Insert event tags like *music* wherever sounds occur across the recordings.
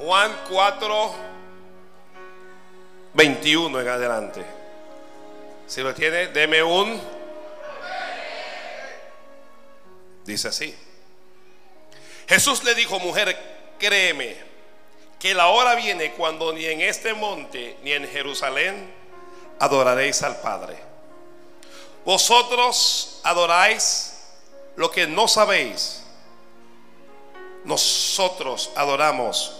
Juan 4, 21 en adelante. Si lo tiene, deme un. Dice así. Jesús le dijo, mujer, créeme, que la hora viene cuando ni en este monte ni en Jerusalén adoraréis al Padre. Vosotros adoráis lo que no sabéis. Nosotros adoramos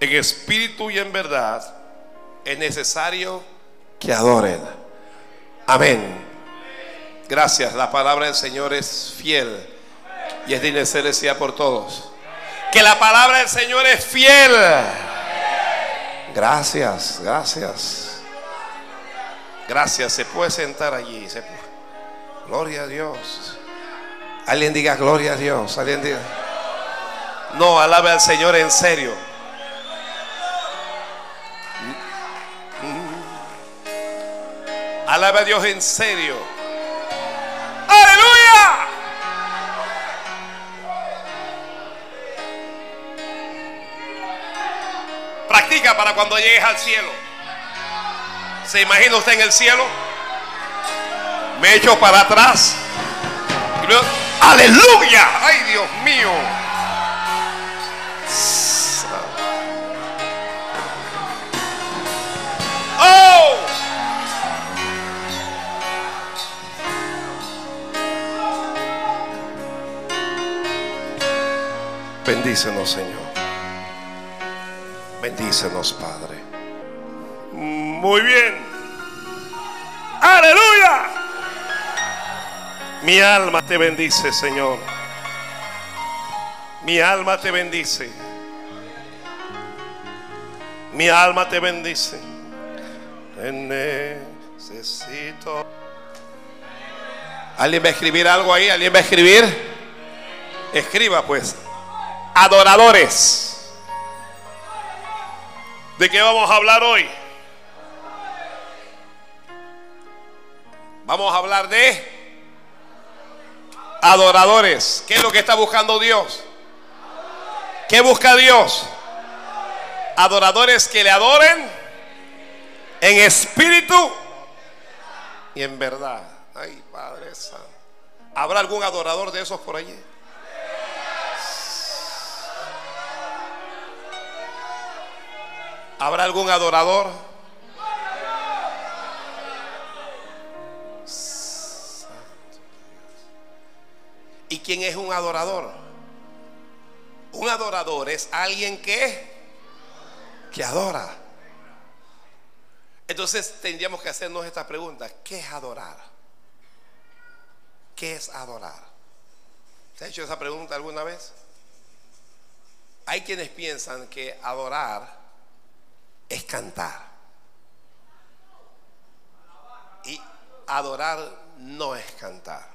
en espíritu y en verdad es necesario que adoren. Amén. Gracias. La palabra del Señor es fiel y es de sea por todos. Que la palabra del Señor es fiel. Gracias, gracias. Gracias. Se puede sentar allí. Gloria a Dios. Alguien diga gloria a Dios. Alguien diga. No, alabe al Señor en serio. Alabe a Dios en serio. Aleluya. Practica para cuando llegues al cielo. ¿Se imagina usted en el cielo? Me echo para atrás. Aleluya. Ay, Dios mío. Oh. Bendícenos, Señor. Bendícenos, Padre. Muy bien. Aleluya. Mi alma te bendice, Señor. Mi alma te bendice. Mi alma te bendice. Te necesito. ¿Alguien va a escribir algo ahí? ¿Alguien va a escribir? Escriba pues. Adoradores. ¿De qué vamos a hablar hoy? Vamos a hablar de adoradores. ¿Qué es lo que está buscando Dios? ¿Qué busca Dios? Adoradores que le adoren en espíritu y en verdad. Ay, Padre Santo. ¿Habrá algún adorador de esos por allí? ¿Habrá algún adorador? ¿Y quién es un adorador? Un adorador es alguien que que adora. Entonces tendríamos que hacernos esta pregunta, ¿qué es adorar? ¿Qué es adorar? ¿Se ha hecho esa pregunta alguna vez? Hay quienes piensan que adorar es cantar. Y adorar no es cantar.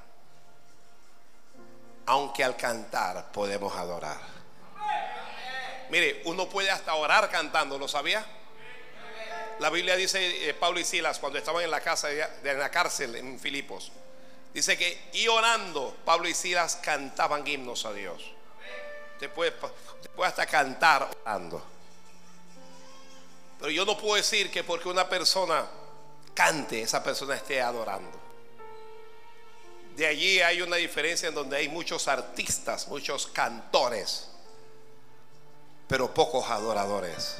Aunque al cantar podemos adorar. Mire, uno puede hasta orar cantando, ¿lo sabía? La Biblia dice, eh, Pablo y Silas, cuando estaban en la casa de, la cárcel en Filipos, dice que y orando, Pablo y Silas cantaban himnos a Dios. Después, después hasta cantar orando. Pero yo no puedo decir que porque una persona cante, esa persona esté adorando. De allí hay una diferencia en donde hay muchos artistas, muchos cantores, pero pocos adoradores.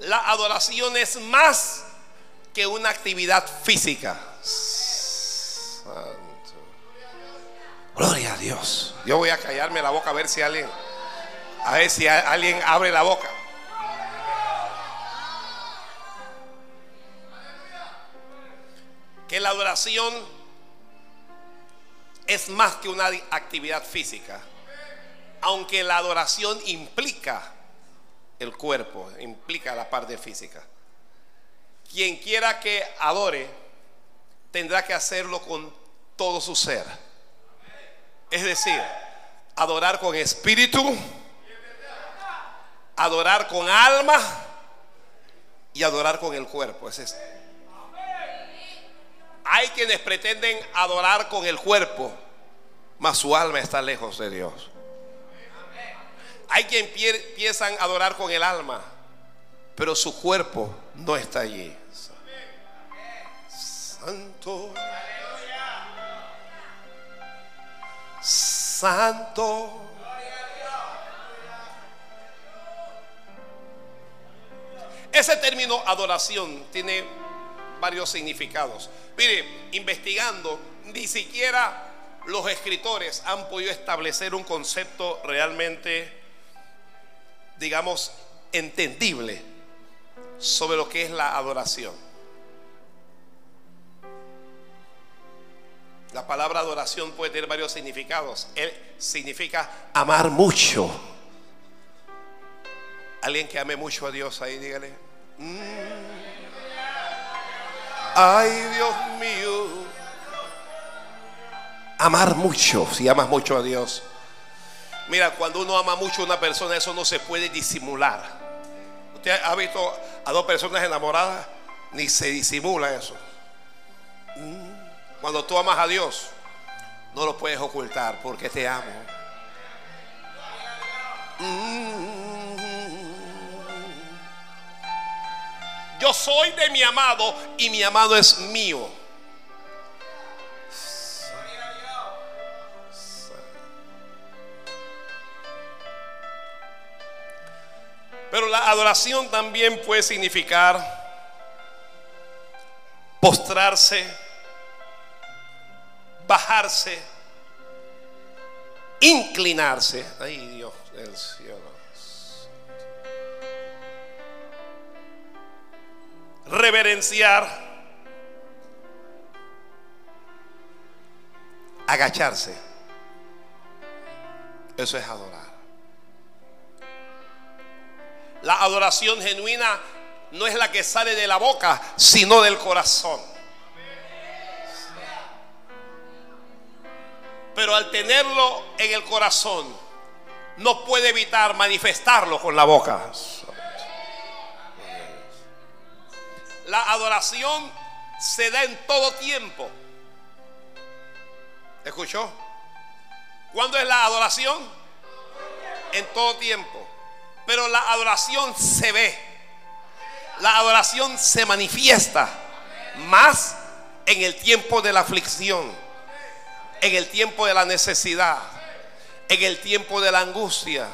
La adoración es más que una actividad física. Santo. Gloria a Dios. Yo voy a callarme la boca a ver si alguien a ver si alguien abre la boca. Que la adoración es más que una actividad física, aunque la adoración implica el cuerpo, implica la parte física. Quien quiera que adore, tendrá que hacerlo con todo su ser. Es decir, adorar con espíritu, adorar con alma y adorar con el cuerpo. Es esto. Hay quienes pretenden adorar con el cuerpo, mas su alma está lejos de Dios. Hay quien empiezan a adorar con el alma, pero su cuerpo no está allí. Santo. Santo. Ese término adoración tiene varios significados. Mire, investigando, ni siquiera los escritores han podido establecer un concepto realmente, digamos, entendible sobre lo que es la adoración. La palabra adoración puede tener varios significados. Él significa amar mucho. Alguien que ame mucho a Dios ahí, dígale. Mm. Ay, Dios mío. Amar mucho, si amas mucho a Dios. Mira, cuando uno ama mucho a una persona, eso no se puede disimular. Usted ha visto a dos personas enamoradas, ni se disimula eso. Mm. Cuando tú amas a Dios, no lo puedes ocultar porque te amo. Yo soy de mi amado y mi amado es mío. Pero la adoración también puede significar postrarse, bajarse, inclinarse. Ay Dios del cielo. Reverenciar, agacharse. Eso es adorar. La adoración genuina no es la que sale de la boca, sino del corazón. Pero al tenerlo en el corazón, no puede evitar manifestarlo con la boca. La adoración se da en todo tiempo. ¿Escuchó? ¿Cuándo es la adoración? En todo tiempo. Pero la adoración se ve. La adoración se manifiesta más en el tiempo de la aflicción, en el tiempo de la necesidad, en el tiempo de la angustia.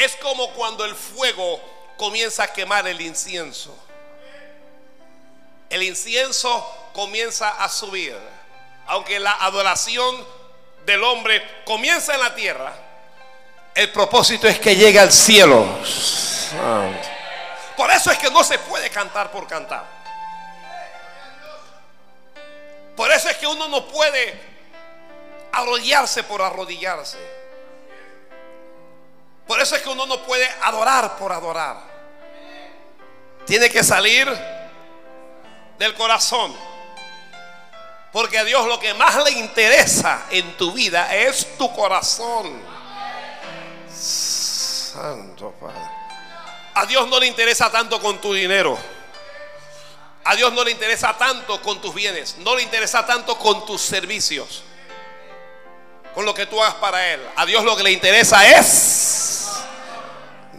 Es como cuando el fuego comienza a quemar el incienso. El incienso comienza a subir. Aunque la adoración del hombre comienza en la tierra, el propósito es que llegue al cielo. Por eso es que no se puede cantar por cantar. Por eso es que uno no puede arrodillarse por arrodillarse. Por eso es que uno no puede adorar por adorar. Tiene que salir del corazón. Porque a Dios lo que más le interesa en tu vida es tu corazón. Santo Padre. A Dios no le interesa tanto con tu dinero. A Dios no le interesa tanto con tus bienes. No le interesa tanto con tus servicios. Con lo que tú hagas para Él. A Dios lo que le interesa es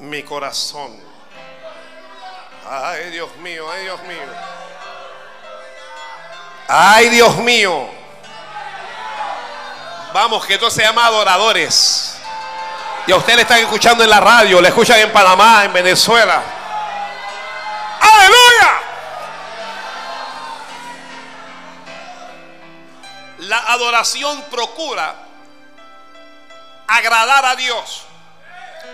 mi corazón. Ay, Dios mío, ay, Dios mío. Ay, Dios mío. Vamos, que esto se llama adoradores. Y a ustedes le están escuchando en la radio, le escuchan en Panamá, en Venezuela. ¡Aleluya! La adoración procura agradar a Dios.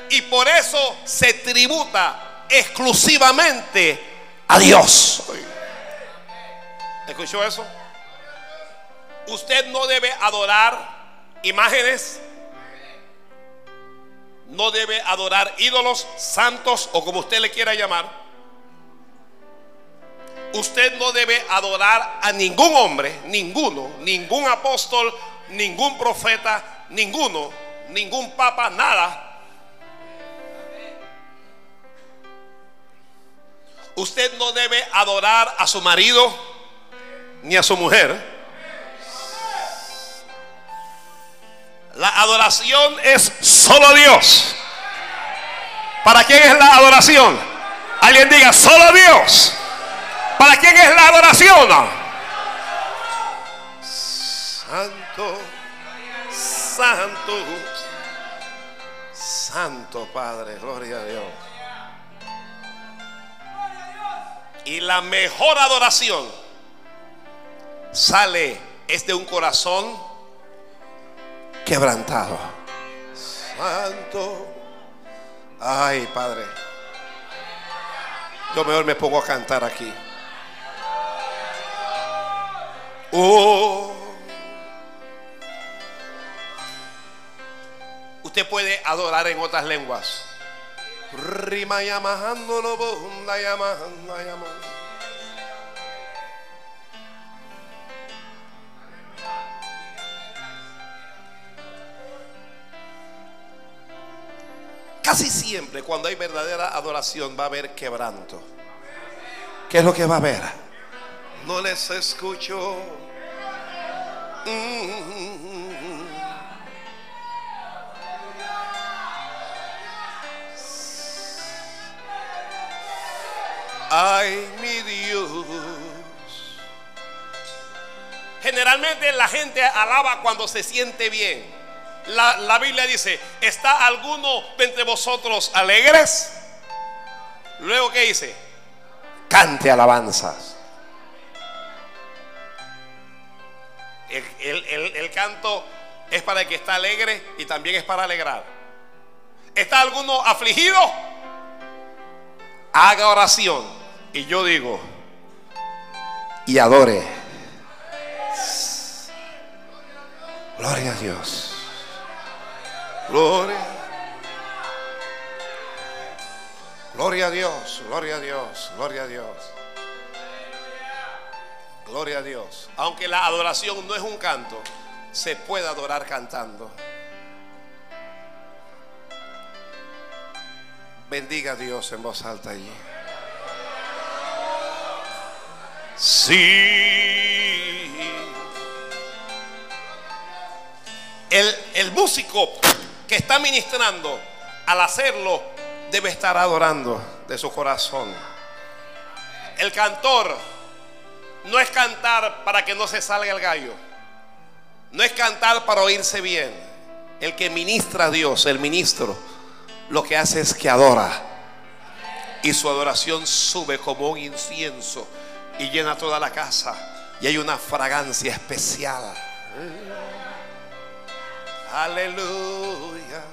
Y por eso se tributa exclusivamente a Dios. ¿Escuchó eso? Usted no debe adorar imágenes. No debe adorar ídolos santos o como usted le quiera llamar. Usted no debe adorar a ningún hombre, ninguno, ningún apóstol, ningún profeta, ninguno, ningún papa, nada. Usted no debe adorar a su marido ni a su mujer. La adoración es solo Dios. ¿Para quién es la adoración? Alguien diga, solo Dios. ¿Para quién es la adoración? Santo, santo, santo Padre, gloria a Dios. Y la mejor adoración sale es de un corazón quebrantado. Santo. Ay, Padre. Yo mejor me pongo a cantar aquí. Oh. Usted puede adorar en otras lenguas. Rima llamando. Casi siempre cuando hay verdadera adoración va a haber quebranto. ¿Qué es lo que va a haber? No les escucho. Ay, mi Dios. Generalmente la gente alaba cuando se siente bien. La, Biblia dice, ¿está alguno entre vosotros alegres? Luego, ¿qué dice? Cante alabanzas. El, canto es para el que está alegre y también es para alegrar. ¿Está alguno afligido? Haga oración. Y yo digo, y adore. Gloria a Dios. Gloria. Gloria a Dios, gloria a Dios, gloria a Dios. Gloria a Dios. Aunque la adoración no es un canto, se puede adorar cantando. Bendiga a Dios en voz alta allí. Sí. El, el músico que está ministrando, al hacerlo, debe estar adorando de su corazón. El cantor no es cantar para que no se salga el gallo. No es cantar para oírse bien. El que ministra a Dios, el ministro, lo que hace es que adora. Y su adoración sube como un incienso y llena toda la casa. Y hay una fragancia especial. Aleluya.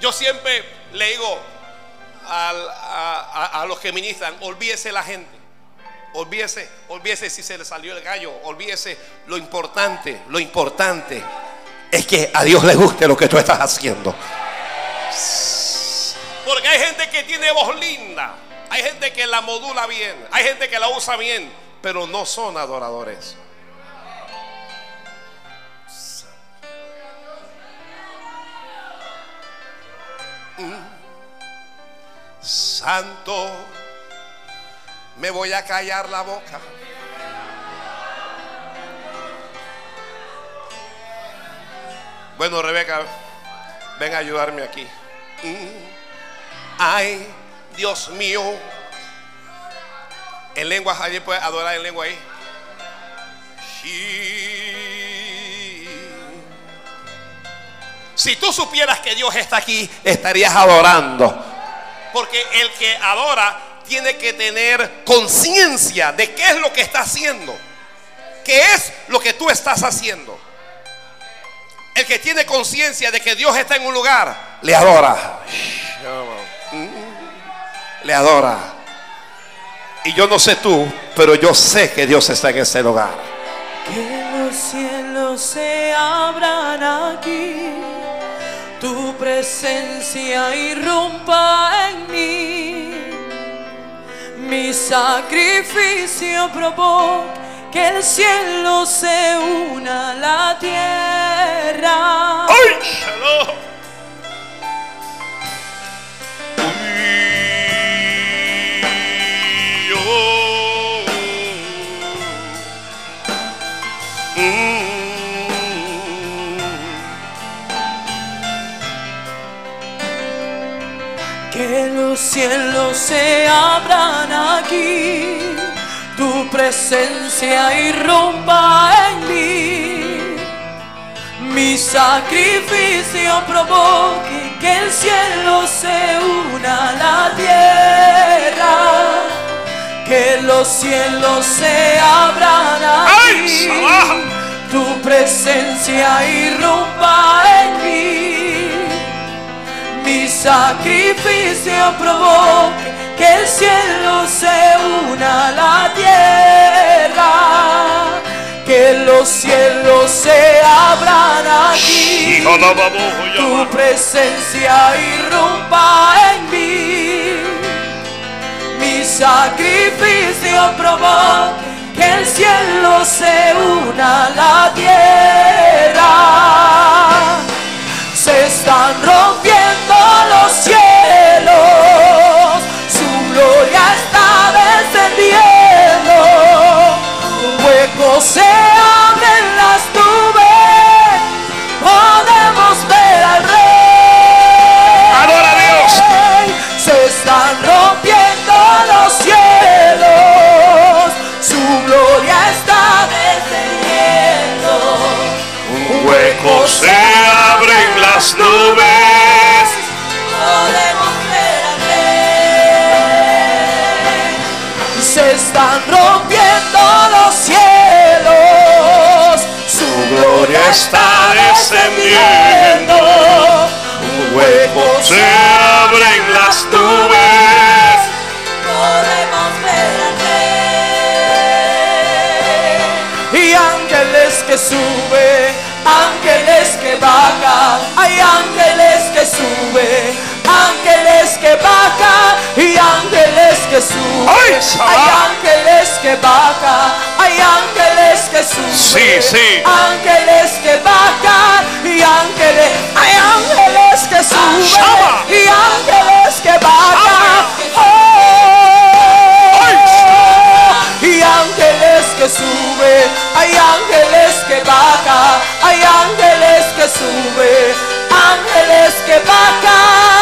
Yo siempre le digo a, los que ministran, olvídese la gente. Olvídese, olvídese si se le salió el gallo. Olvídese lo importante, lo importante es que a Dios le guste lo que tú estás haciendo. Porque hay gente que tiene voz linda. Hay gente que la modula bien. Hay gente que la usa bien. Pero no son adoradores. Santo, me voy a callar la boca. Bueno, Rebeca, ven a ayudarme aquí. Ay, Dios mío. En lengua, alguien puede adorar en lengua ahí. Si tú supieras que Dios está aquí, estarías adorando. Porque el que adora tiene que tener conciencia de qué es lo que está haciendo. ¿Qué es lo que tú estás haciendo? El que tiene conciencia de que Dios está en un lugar, le adora. Le adora. Y yo no sé tú, pero yo sé que Dios está en ese lugar. los cielos se abran aquí, tu presencia irrumpa en mí, mi sacrificio provoca que el cielo se una a la tierra. ¡Ay! Que los cielos se abran aquí, tu presencia irrumpa en mí, mi sacrificio provoque que el cielo se una a la tierra, que los cielos se abran ¡Ay, aquí, Sabah! tu presencia irrumpa en mí. Mi sacrificio provoque que el cielo se una a la tierra, que los cielos se abran de baboya. tu presencia irrumpa en mí, mi sacrificio provoque que el cielo se una a la tierra. Se están rompiendo está descendiendo. Un hueco se abre en las nubes. Podemos ver al rey. Y ángeles que suben, ángeles que bajan, hay ángeles que suben, ángeles que bajan y ángeles que suben. Hay ángeles que bajan, hay ángeles que suben. Sí, sí. Ángeles que bajan y ángeles, hay ángeles que suben y ángeles que bajan. Oh, y ángeles que suben, hay ángeles que bajan, hay ángeles que suben, ángeles que bajan.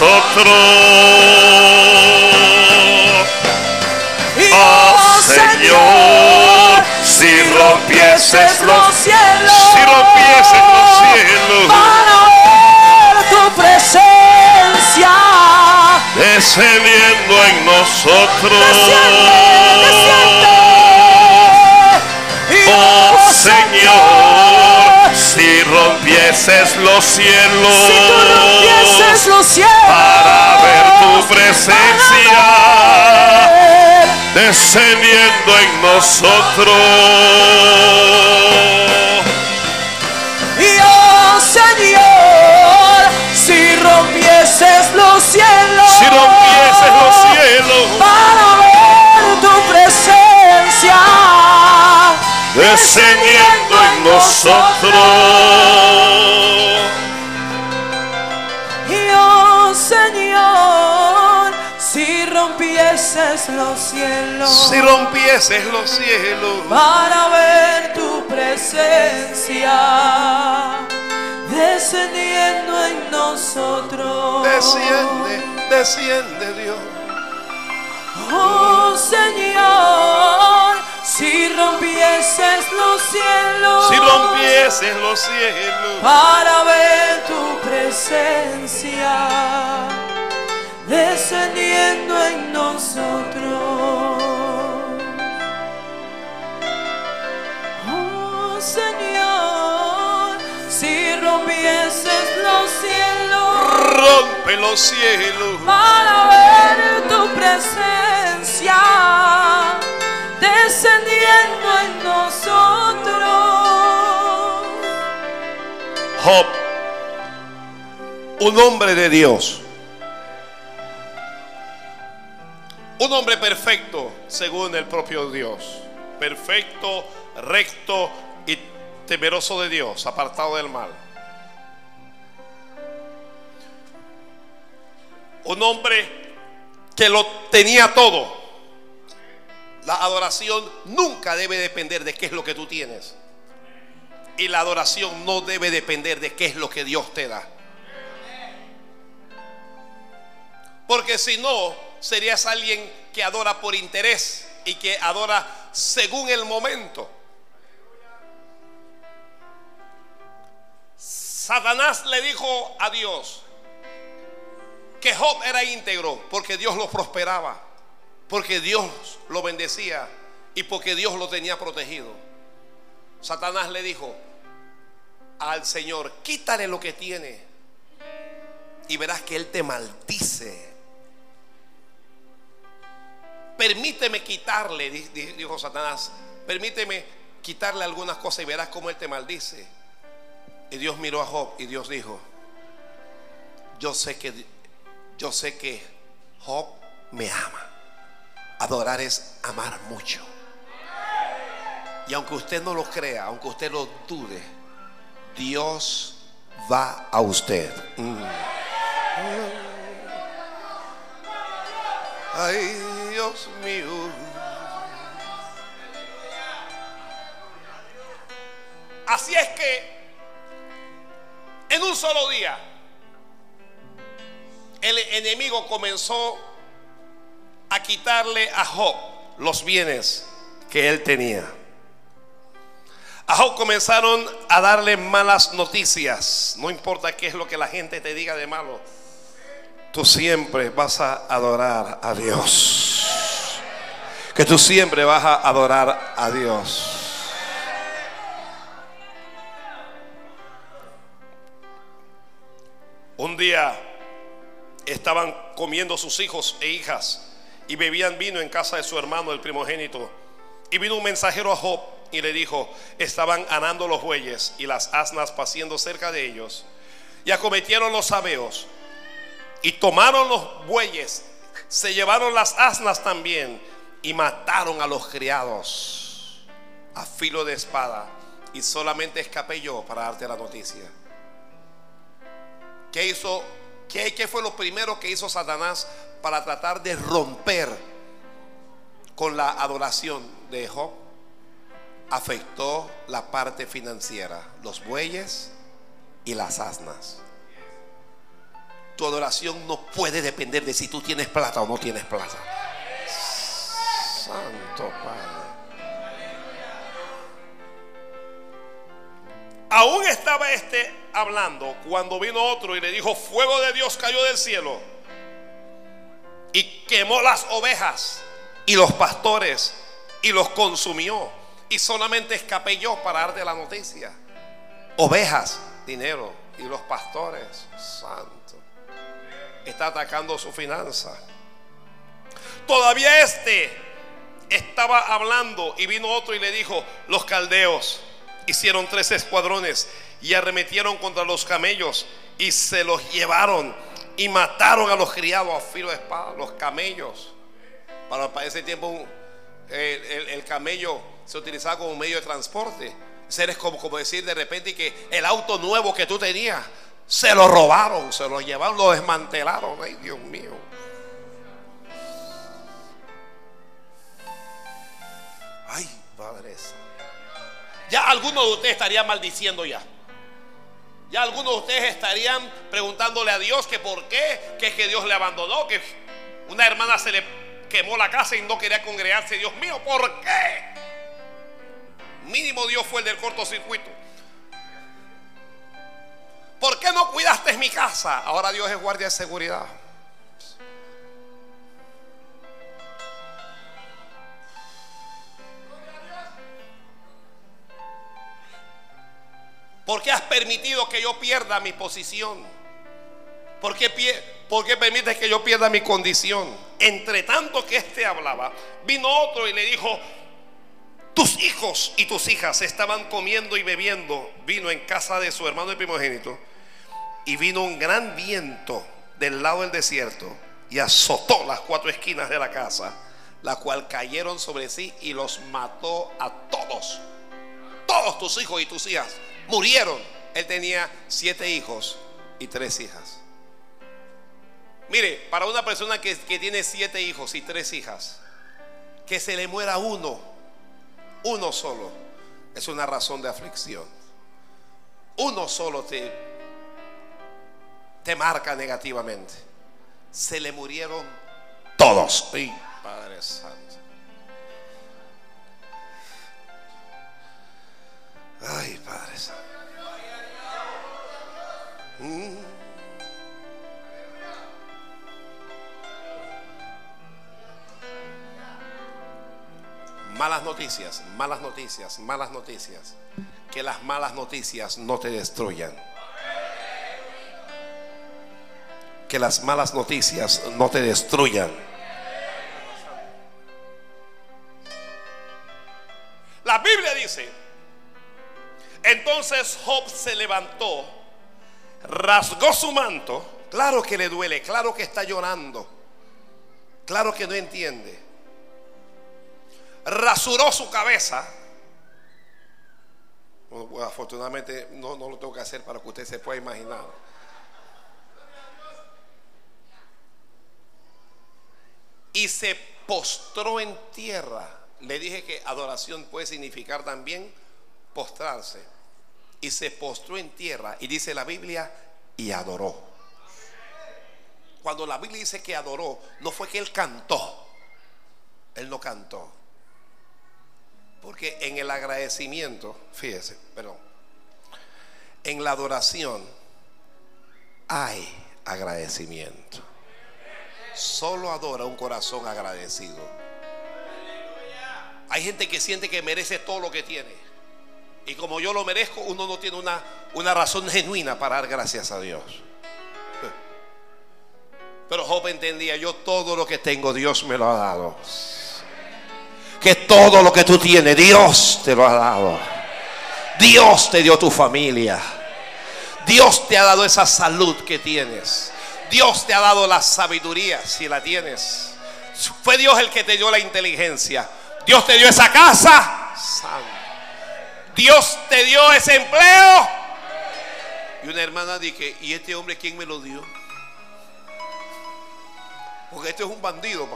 Nosotros. Y Oh Señor, si rompieses los cielos, si rompieses los cielos, para ver tu presencia, descendiendo en nosotros. Rompieses los cielos si tú rompieses los cielos, para ver tu presencia descendiendo en nosotros. Y oh Señor, si rompieses los cielos, Si rompieses los cielos para ver tu presencia, descendiendo en nosotros. Rompieses los cielos, Si rompieses los cielos. Para ver tu presencia, descendiendo en nosotros. desciende, desciende Dios. Oh Señor, si rompieses los cielos, Si rompieses los cielos. Para ver tu presencia, descendiendo en nosotros. Señor, si rompieses los cielos Rompe los cielos. para ver tu presencia descendiendo en nosotros. Job, un hombre de Dios. Un hombre perfecto según el propio Dios. Perfecto, recto y temeroso de Dios, apartado del mal. Un hombre que lo tenía todo. La adoración nunca debe depender de qué es lo que tú tienes. Y la adoración no debe depender de qué es lo que Dios te da. Porque si no, serías alguien que adora por interés y que adora según el momento. Satanás le dijo a Dios que Job era íntegro porque Dios lo prosperaba, porque Dios lo bendecía y porque Dios lo tenía protegido. Satanás le dijo al Señor, quítale lo que tiene y verás que Él te maldice. Permíteme quitarle, di- di- dijo Satanás, permíteme quitarle algunas cosas y verás cómo Él te maldice. Y Dios miró a Job y Dios dijo, yo sé que, yo sé que Job me ama. Adorar es amar mucho. Y aunque usted no lo crea, aunque usted lo dude, Dios va a usted. Mm. Ay, Dios mío. Así es que en un solo día el enemigo comenzó a quitarle a Job los bienes que él tenía. A Job comenzaron a darle malas noticias. No importa qué es lo que la gente te diga de malo. Tú siempre vas a adorar a Dios. Que tú siempre vas a adorar a Dios. Un día estaban comiendo sus hijos e hijas y bebían vino en casa de su hermano, el primogénito. Y vino un mensajero a Job y le dijo, estaban anando los bueyes y las asnas paciendo cerca de ellos. Y acometieron los sabeos y tomaron los bueyes, se llevaron las asnas también y mataron a los criados a filo de espada. Y solamente escapé yo para darte la noticia. ¿Qué hizo? ¿Qué, fue lo primero que hizo Satanás para tratar de romper con la adoración de Job? Afectó la parte financiera, los bueyes y las asnas. Tu adoración no puede depender de si tú tienes plata o no tienes plata. Santo Padre. Aún estaba este hablando cuando vino otro y le dijo, fuego de Dios cayó del cielo y quemó las ovejas y los pastores y los consumió. Y solamente escapé yo para darte la noticia. Ovejas, dinero y los pastores, santo. Está atacando su finanza. Todavía este estaba hablando y vino otro y le dijo, los caldeos hicieron tres escuadrones y arremetieron contra los camellos y se los llevaron y mataron a los criados a filo de espada, los camellos. Para, para ese tiempo el- el camello se utilizaba como medio de transporte. Seres como, como decir de repente que el auto nuevo que tú tenías se lo robaron, se lo llevaron, lo desmantelaron. Ay, Dios mío. Ay, Padre. Ya algunos de ustedes estarían maldiciendo ya. Ya algunos de ustedes estarían preguntándole a Dios que por qué, que es que Dios le abandonó, que una hermana se le quemó la casa y no quería congregarse. Dios mío, ¿por qué? Mínimo Dios fue el del cortocircuito. ¿Por qué no cuidaste mi casa? Ahora Dios es guardia de seguridad. ¿Por qué has permitido que yo pierda mi posición? ¿Por qué, ¿Por qué permites que yo pierda mi condición? Entre tanto que éste hablaba, vino otro y le dijo, tus hijos y tus hijas estaban comiendo y bebiendo vino en casa de su hermano el primogénito. Y vino un gran viento del lado del desierto y azotó las cuatro esquinas de la casa, la cual cayeron sobre sí y los mató a todos. Todos tus hijos y tus hijas murieron. Él tenía siete hijos y tres hijas. Mire, para una persona que, que tiene siete hijos y tres hijas, que se le muera uno, uno solo, es una razón de aflicción. Uno solo te, te marca negativamente. Se le murieron todos. Ay, Padre Santo. Ay, Padre Santo. Mm. Malas noticias, malas noticias, malas noticias. Que las malas noticias no te destruyan. Que las malas noticias no te destruyan. La Biblia dice, entonces Job se levantó, rasgó su manto, claro que le duele, claro que está llorando, claro que no entiende rasuró su cabeza. afortunadamente no, no lo tengo que hacer para que usted se pueda imaginar. Y se postró en tierra. Le dije que adoración puede significar también postrarse. Y se postró en tierra. Y dice la Biblia, y adoró. Cuando la Biblia dice que adoró, no fue que él cantó. Él no cantó. Porque en el agradecimiento, fíjese, perdón, en la adoración hay agradecimiento. Solo adora un corazón agradecido. Hay gente que siente que merece todo lo que tiene. Y como yo lo merezco, uno no tiene una, una razón genuina para dar gracias a Dios. Pero Job entendía, yo todo lo que tengo, Dios me lo ha dado que todo lo que tú tienes, Dios te lo ha dado. Dios te dio tu familia. Dios te ha dado esa salud que tienes. Dios te ha dado la sabiduría si la tienes. Fue Dios el que te dio la inteligencia. Dios te dio esa casa. Dios te dio ese empleo. Y una hermana dije, ¿y este hombre quién me lo dio? Porque este es un bandido.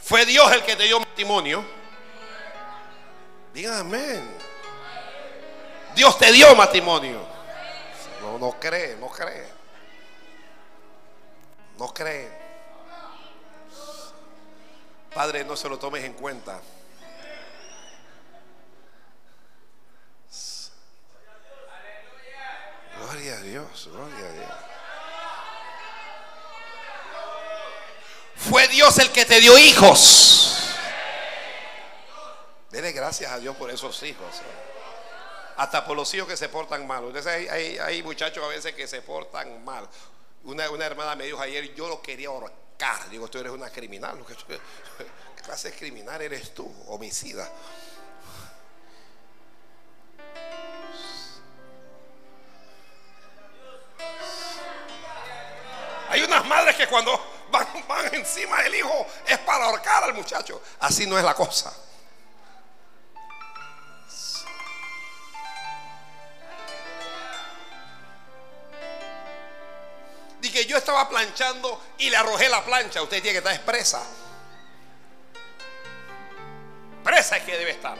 Fue Dios el que te dio matrimonio. Digan amén. Dios te dio matrimonio. No, no cree, no cree. No cree. Padre, no se lo tomes en cuenta. Gloria a Dios, gloria a Dios. Fue Dios el que te dio hijos. Dele gracias a Dios por esos hijos. Hasta por los hijos que se portan mal. Entonces hay, muchachos a veces que se portan mal. Una, hermana me dijo ayer, yo lo quería ahorcar. Digo, tú eres una criminal. *laughs* ¿Qué clase de criminal eres tú? Homicida. Hay unas madres que cuando van, encima del hijo, es para ahorcar al muchacho. Así no es la cosa. Dije, yo estaba planchando y le arrojé la plancha. Usted tiene que estar expresa. Presa es que debe estar.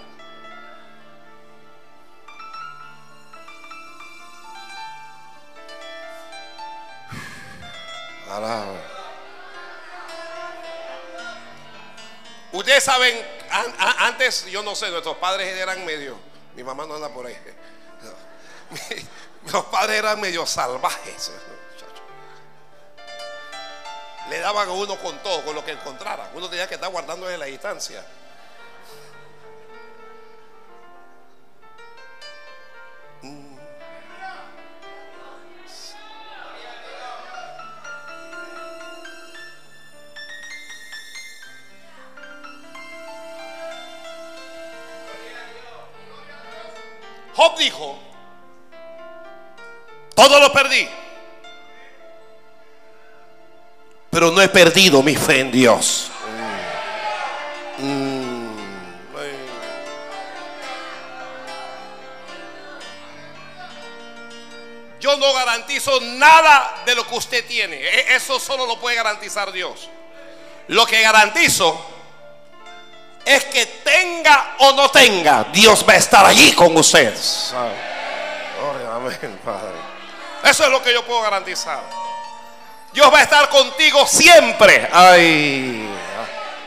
Ustedes saben, antes, yo no sé, nuestros padres eran medio, mi mamá no anda por ahí. *laughs* Los padres eran medio salvajes le daban a uno con todo, con lo que encontrara. Uno tenía que estar guardando en la distancia. Mm. Job dijo, todo lo perdí. Pero no he perdido mi fe en Dios. Mm. Yo no garantizo nada de lo que usted tiene. E- Eso solo lo puede garantizar Dios. Lo que garantizo es que tenga o no tenga, Dios va a estar allí con usted. Amén, Padre. Eso es lo que yo puedo garantizar. Dios va a estar contigo siempre. Ay,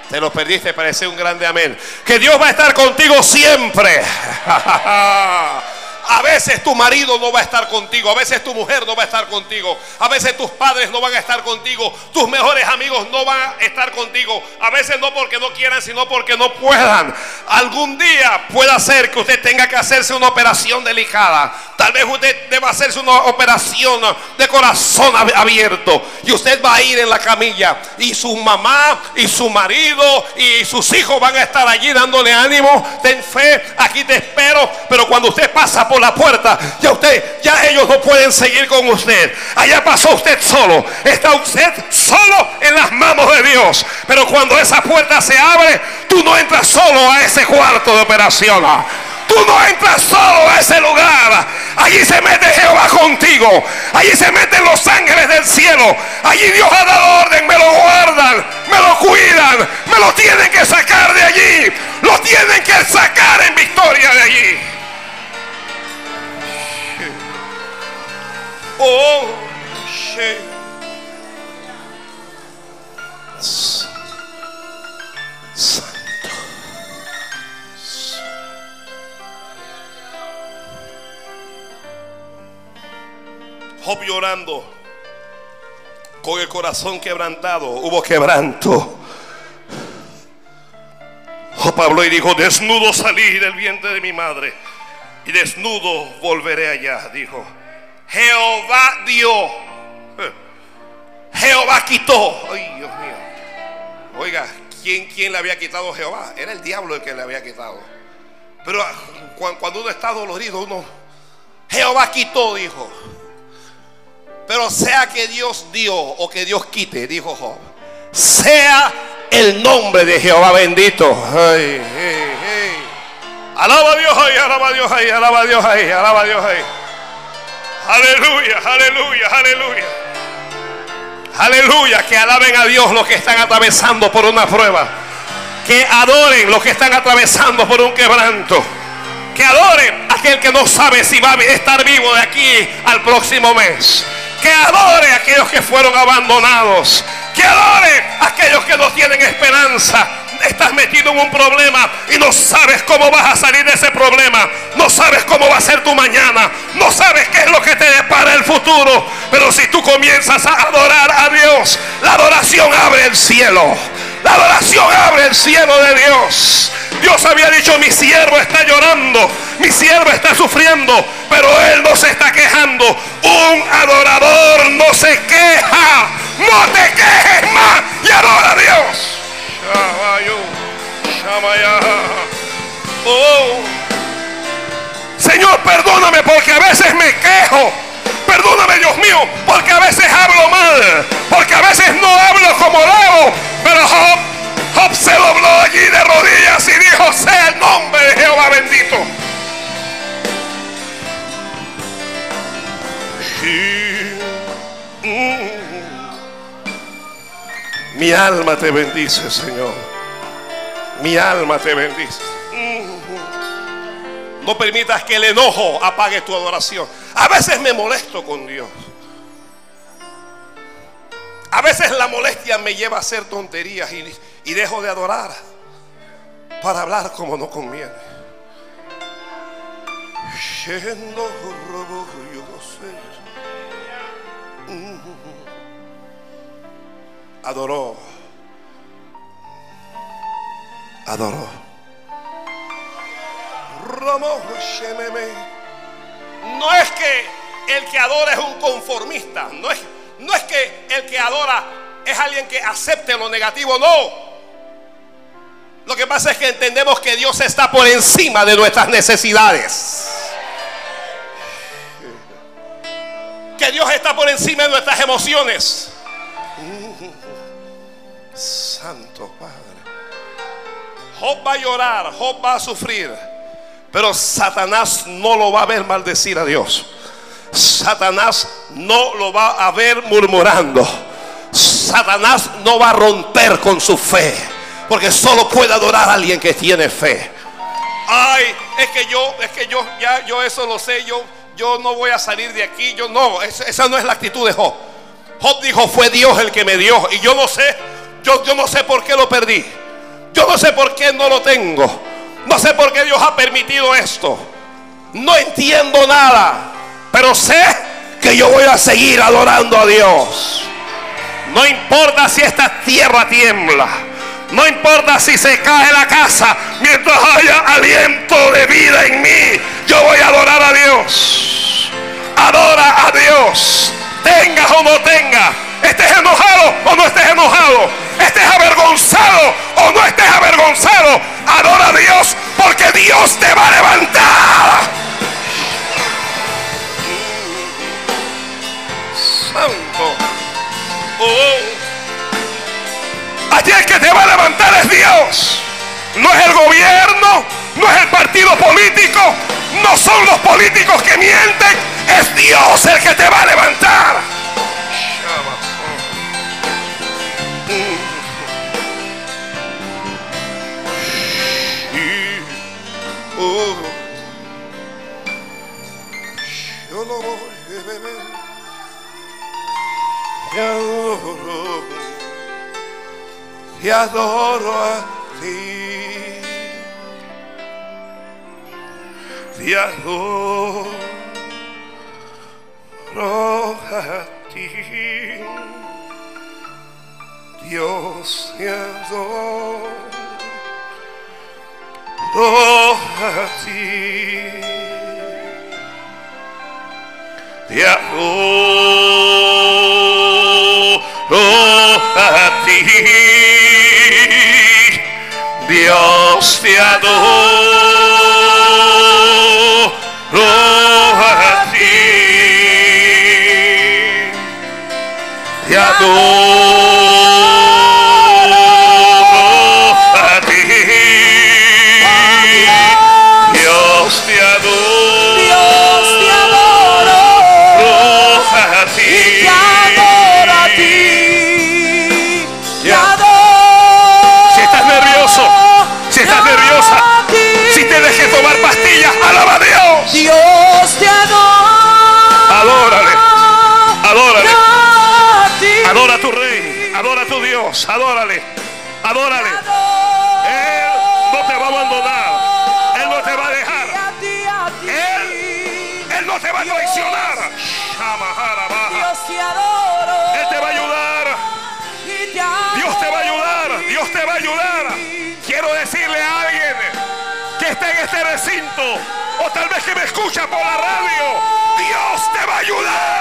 te lo perdiste, parece un grande amén. Que Dios va a estar contigo siempre. *laughs* A veces tu marido no va a estar contigo, a veces tu mujer no va a estar contigo, a veces tus padres no van a estar contigo, tus mejores amigos no van a estar contigo, a veces no porque no quieran, sino porque no puedan. Algún día pueda ser que usted tenga que hacerse una operación delicada, tal vez usted deba hacerse una operación de corazón ab- abierto. Y usted va a ir en la camilla. Y su mamá y su marido y sus hijos van a estar allí dándole ánimo, ten fe, aquí te espero, pero cuando usted pasa por la puerta, ya usted, ya ellos no pueden seguir con usted. Allá pasó usted solo, está usted solo en las manos de Dios. Pero cuando esa puerta se abre, tú no entras solo a ese cuarto de operación. Tú no entras solo a ese lugar. Allí se mete Jehová contigo. Allí se meten los ángeles del cielo. Allí Dios ha dado orden. Me lo guardan. Me lo cuidan. Me lo tienen que sacar de allí. Lo tienen que sacar en victoria de allí. Oh. Santo. Job llorando, con el corazón quebrantado, hubo quebranto. Job habló y dijo, desnudo salí del vientre de mi madre y desnudo volveré allá, dijo. Jehová dio, *laughs* Jehová quitó. Ay, Dios mío. Oiga, ¿quién, ¿quién le había quitado a Jehová? Era el diablo el que le había quitado. Pero ah, cuan- cuando uno está dolorido, uno, Jehová quitó, dijo. Pero sea que Dios dio o que Dios quite, dijo Job. Sea el nombre de Jehová bendito. Ay, ay, ay. Alaba a Dios ahí, alaba a Dios ahí, alaba a Dios ahí, alaba a Dios ahí. Aleluya, aleluya, aleluya. Aleluya, que alaben a Dios los que están atravesando por una prueba. Que adoren los que están atravesando por un quebranto. Que adoren aquel que no sabe si va a estar vivo de aquí al próximo mes. Que adore a aquellos que fueron abandonados. Que adore a aquellos que no tienen esperanza. Estás metido en un problema y no sabes cómo vas a salir de ese problema. No sabes cómo va a ser tu mañana. No sabes qué es lo que te depara el futuro. Pero si tú comienzas a adorar a Dios, la adoración abre el cielo. La adoración abre el cielo de Dios. Dios había dicho, mi siervo está llorando, mi siervo está sufriendo, pero él no se está quejando. Un adorador no se queja. No te quejes más y adora a Dios. Oh. Señor, perdóname porque a veces me quejo. Perdóname, Dios mío, porque a veces hablo mal, porque a veces no hablo como debo. Pero Job, Job se dobló allí de rodillas y dijo, sea el nombre de Jehová bendito. Mi alma te bendice, Señor. Mi alma te bendice. No permitas que el enojo apague tu adoración. A veces me molesto con Dios. A veces la molestia me lleva a hacer tonterías y, y dejo de adorar para hablar como no conviene. Sé. Adoró. Adoró. No es que el que adora es un conformista, no es, no es que el que adora es alguien que acepte lo negativo, no. Lo que pasa es que entendemos que Dios está por encima de nuestras necesidades. Que Dios está por encima de nuestras emociones. Santo Padre. Job va a llorar, Job va a sufrir. Pero Satanás no lo va a ver maldecir a Dios. Satanás no lo va a ver murmurando. Satanás no va a romper con su fe. Porque solo puede adorar a alguien que tiene fe. Ay, es que yo, es que yo, ya, yo eso lo sé. Yo, yo no voy a salir de aquí. Yo no, esa no es la actitud de Job. Job dijo, fue Dios el que me dio. Y yo no sé, yo, yo no sé por qué lo perdí. Yo no sé por qué no lo tengo. No sé por qué Dios ha permitido esto. No entiendo nada. Pero sé que yo voy a seguir adorando a Dios. No importa si esta tierra tiembla. No importa si se cae la casa. Mientras haya aliento de vida en mí. Yo voy a adorar a Dios. Adora a Dios. Tengas o no tengas. Estés enojado o no estés enojado. Estés avergonzado o no estés avergonzado. Adora a Dios porque Dios te va a levantar. Santo. Oh. Allí el que te va a levantar es Dios. No es el gobierno, no es el partido político, no son los políticos que mienten, es Dios el que te va a levantar. Yo no voy adoro, te adoro a ti. Te adoro a ti. Dios te adoro a ti. Te adoro Dios te adoro a ti. Te adoro Dios, adórale, adórale. Él no te va a abandonar, Él no te va a dejar. Él, Él no te va a traicionar. Dios te adoro. Él te va a ayudar. Dios te va a ayudar, Dios te va a ayudar. Quiero decirle a alguien que está en este recinto o tal vez que me escucha por la radio, Dios te va a ayudar.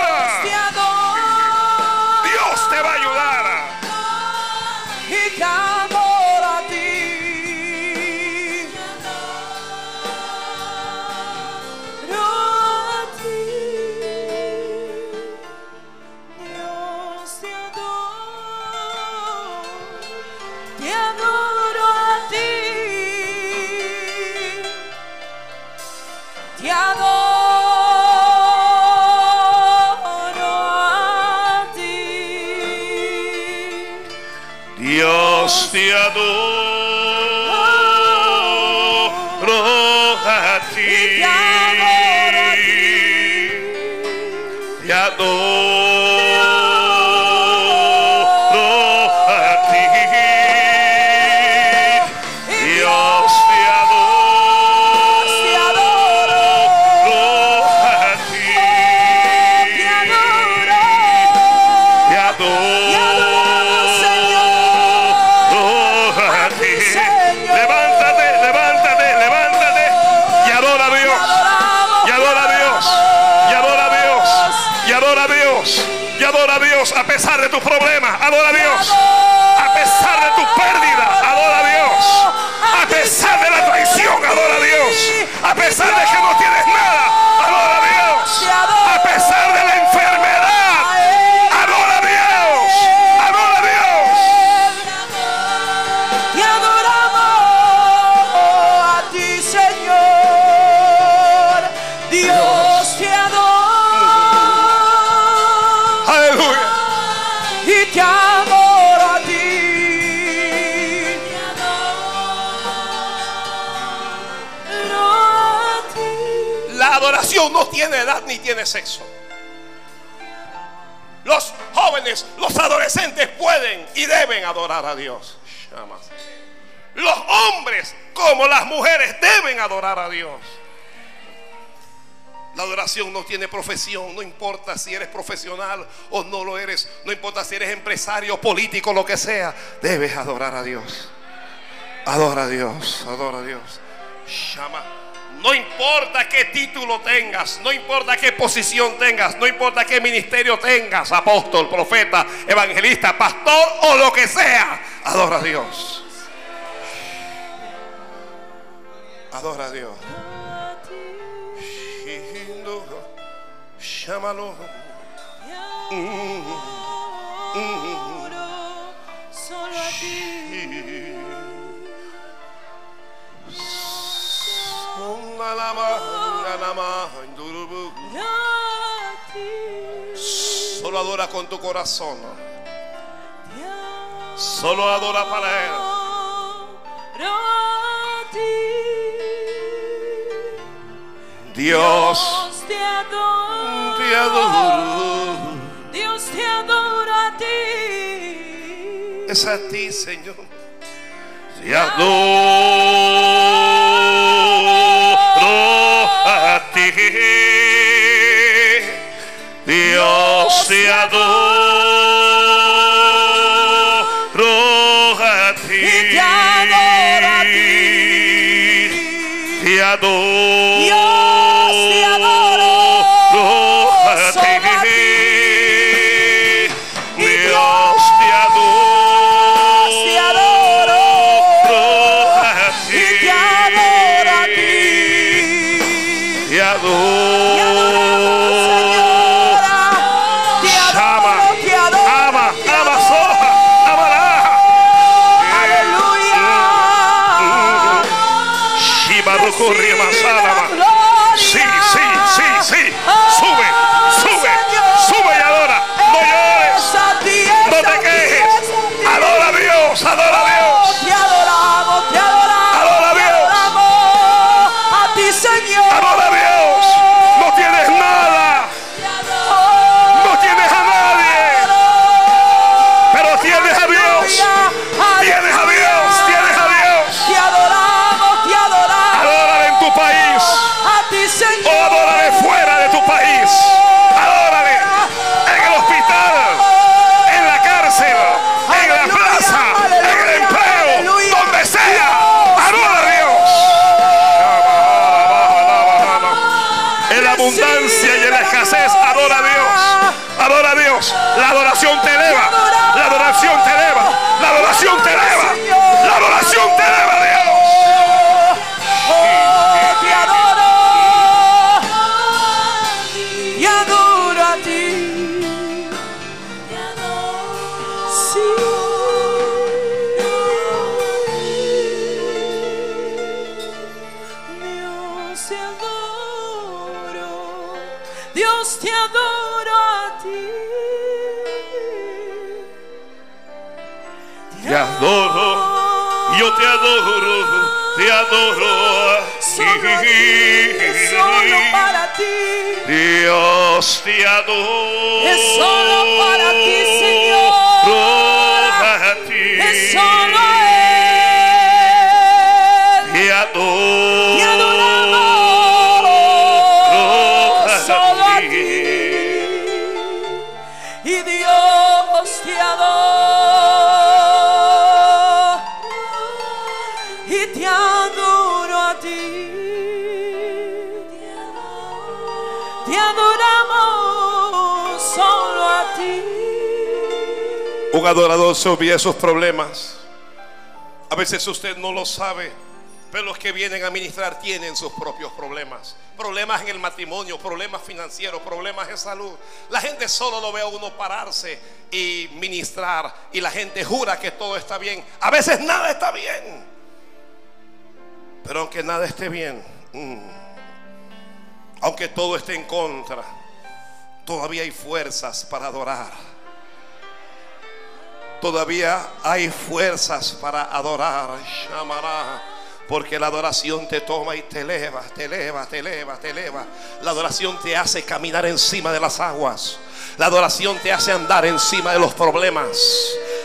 de sexo. Los jóvenes, los adolescentes pueden y deben adorar a Dios. Los hombres como las mujeres deben adorar a Dios. La adoración no tiene profesión, no importa si eres profesional o no lo eres, no importa si eres empresario, político, lo que sea, debes adorar a Dios. Adora a Dios, adora a Dios. No importa qué título tengas, no importa qué posición tengas, no importa qué ministerio tengas, apóstol, profeta, evangelista, pastor o lo que sea, adora a Dios. Adora a Dios. Llámalo. Solo a ti. Solo adora con tu corazón. Solo adora para Él. Dios, te adoro. Dios te adoro a ti. Es a ti, Señor. Te adoro. Dios te adoro a ti, y te adoro a ti, te adoro. Oh. Adorador se olvida sus problemas. A veces usted no lo sabe, pero los que vienen a ministrar tienen sus propios problemas. Problemas en el matrimonio, problemas financieros, problemas de salud. La gente solo lo ve a uno pararse y ministrar y la gente jura que todo está bien. A veces nada está bien. Pero aunque nada esté bien, mm, aunque todo esté en contra, todavía hay fuerzas para adorar. Todavía hay fuerzas para adorar. Shamará. Porque la adoración te toma y te eleva, te eleva, te eleva, te eleva. La adoración te hace caminar encima de las aguas. La adoración te hace andar encima de los problemas.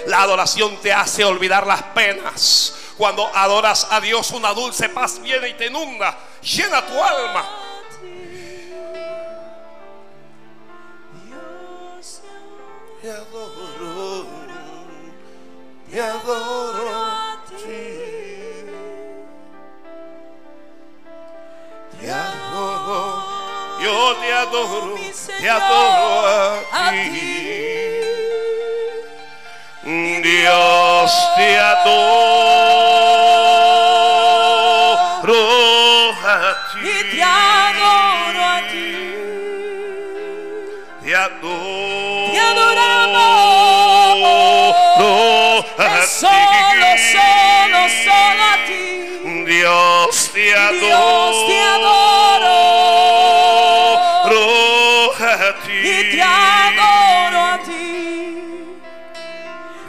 La adoración te hace olvidar las penas. Cuando adoras a Dios, una dulce paz viene y te inunda. Llena tu alma. Te adoro, te adoro a ti. Te adoro, yo te adoro, te adoro a ti. Dios te adoro Dios te adoro. Dios te adoro. a ti. Y te adoro a ti.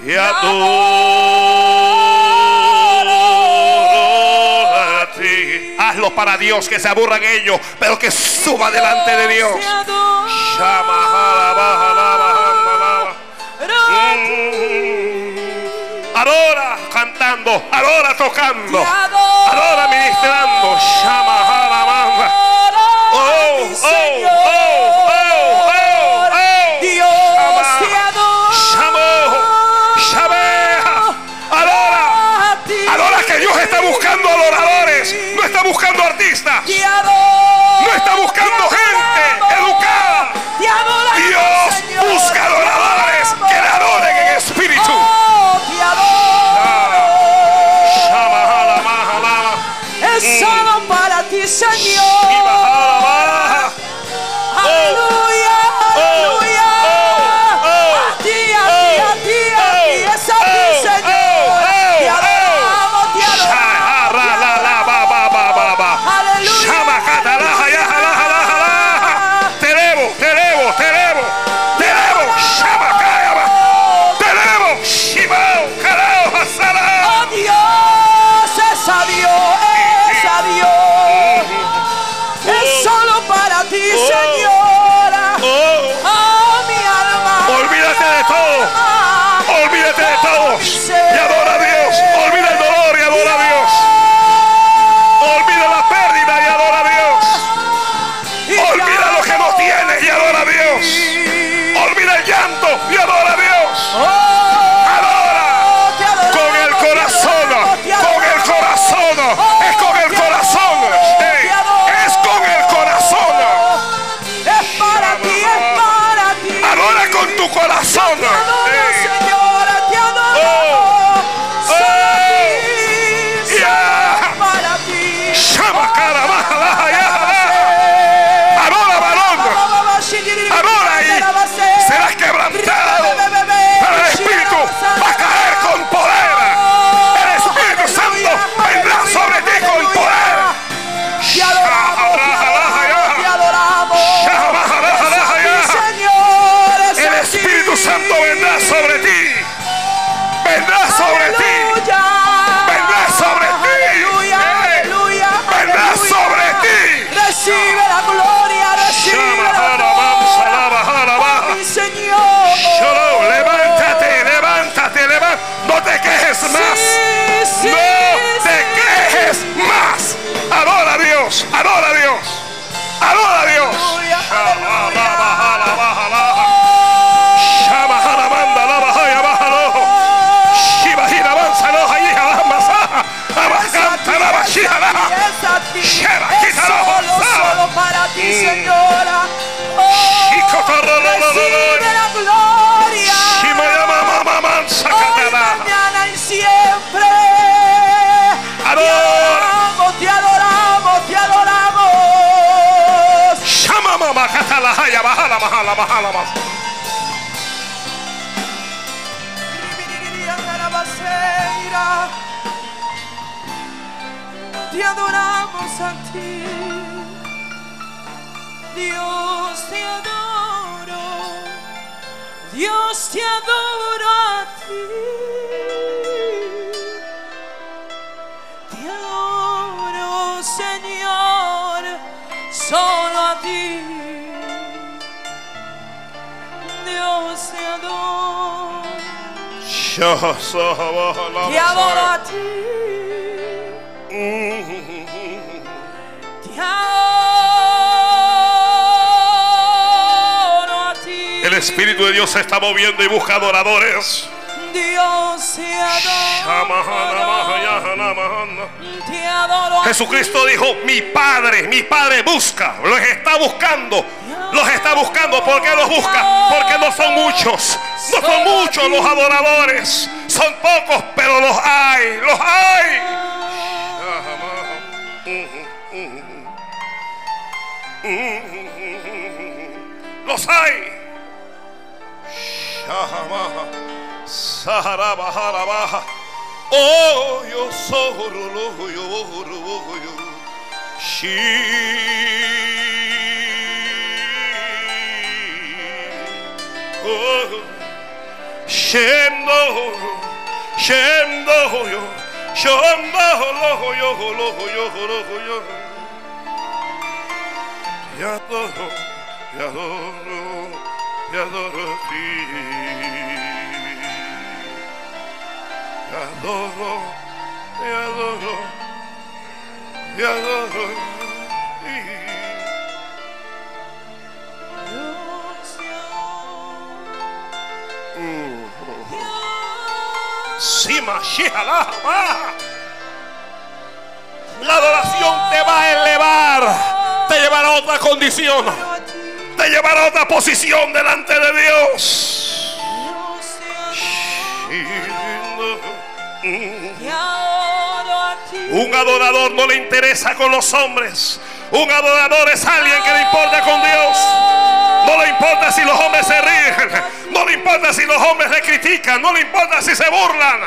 Te adoro a ti. Hazlo para Dios, que se aburran ellos, pero que suba delante de Dios. Baja, Adora cantando, adora tocando, adora ministrando. Manda. Oh, Oh, mi oh, Señor. oh, oh, oh, oh. Dios te. Adora, a adora que Dios está buscando adoradores, no está buscando artistas, no está buscando Te gente para ti, Shiva, Señor. Señora. Oh, recibe la gloria. Hoy, mañana y siempre. Adoramos, te adoramos, te adoramos. Shama mama, la haya, bajala, bajala, bajala, bajala. Te adoramos a ti. Dios te adoro, Dios te adoro a ti, te adoro Señor, solo a ti, Dios te adoro. Te adoro a ti. Te adoro Espíritu de Dios se está moviendo y busca adoradores. Dios te adoro. Te adoro a Jesucristo dijo, mi Padre, mi Padre busca, los está buscando, los está buscando. ¿Por qué los busca? Porque no son muchos, no son muchos los adoradores, son pocos, pero los hay, los hay. Los hay. Şahamaha Saharabaharaba Oyo sohuruluhuyu uhuruhuyu Şi Şem doğru Şem doğru Şem doğru Yo lo yo lo yo Ya doğru Ya doğru te adoro a ti. Te adoro, te adoro, te adoro. Te Sí, Mashiach, La adoración te va a elevar, te llevará a otra condición, a ti. Te llevará a otra posición delante de Dios. Un adorador no le interesa con los hombres. Un adorador es alguien que le importa con Dios. No le importa si los hombres se ríen. No le importa si los hombres le critican. No le importa si se burlan.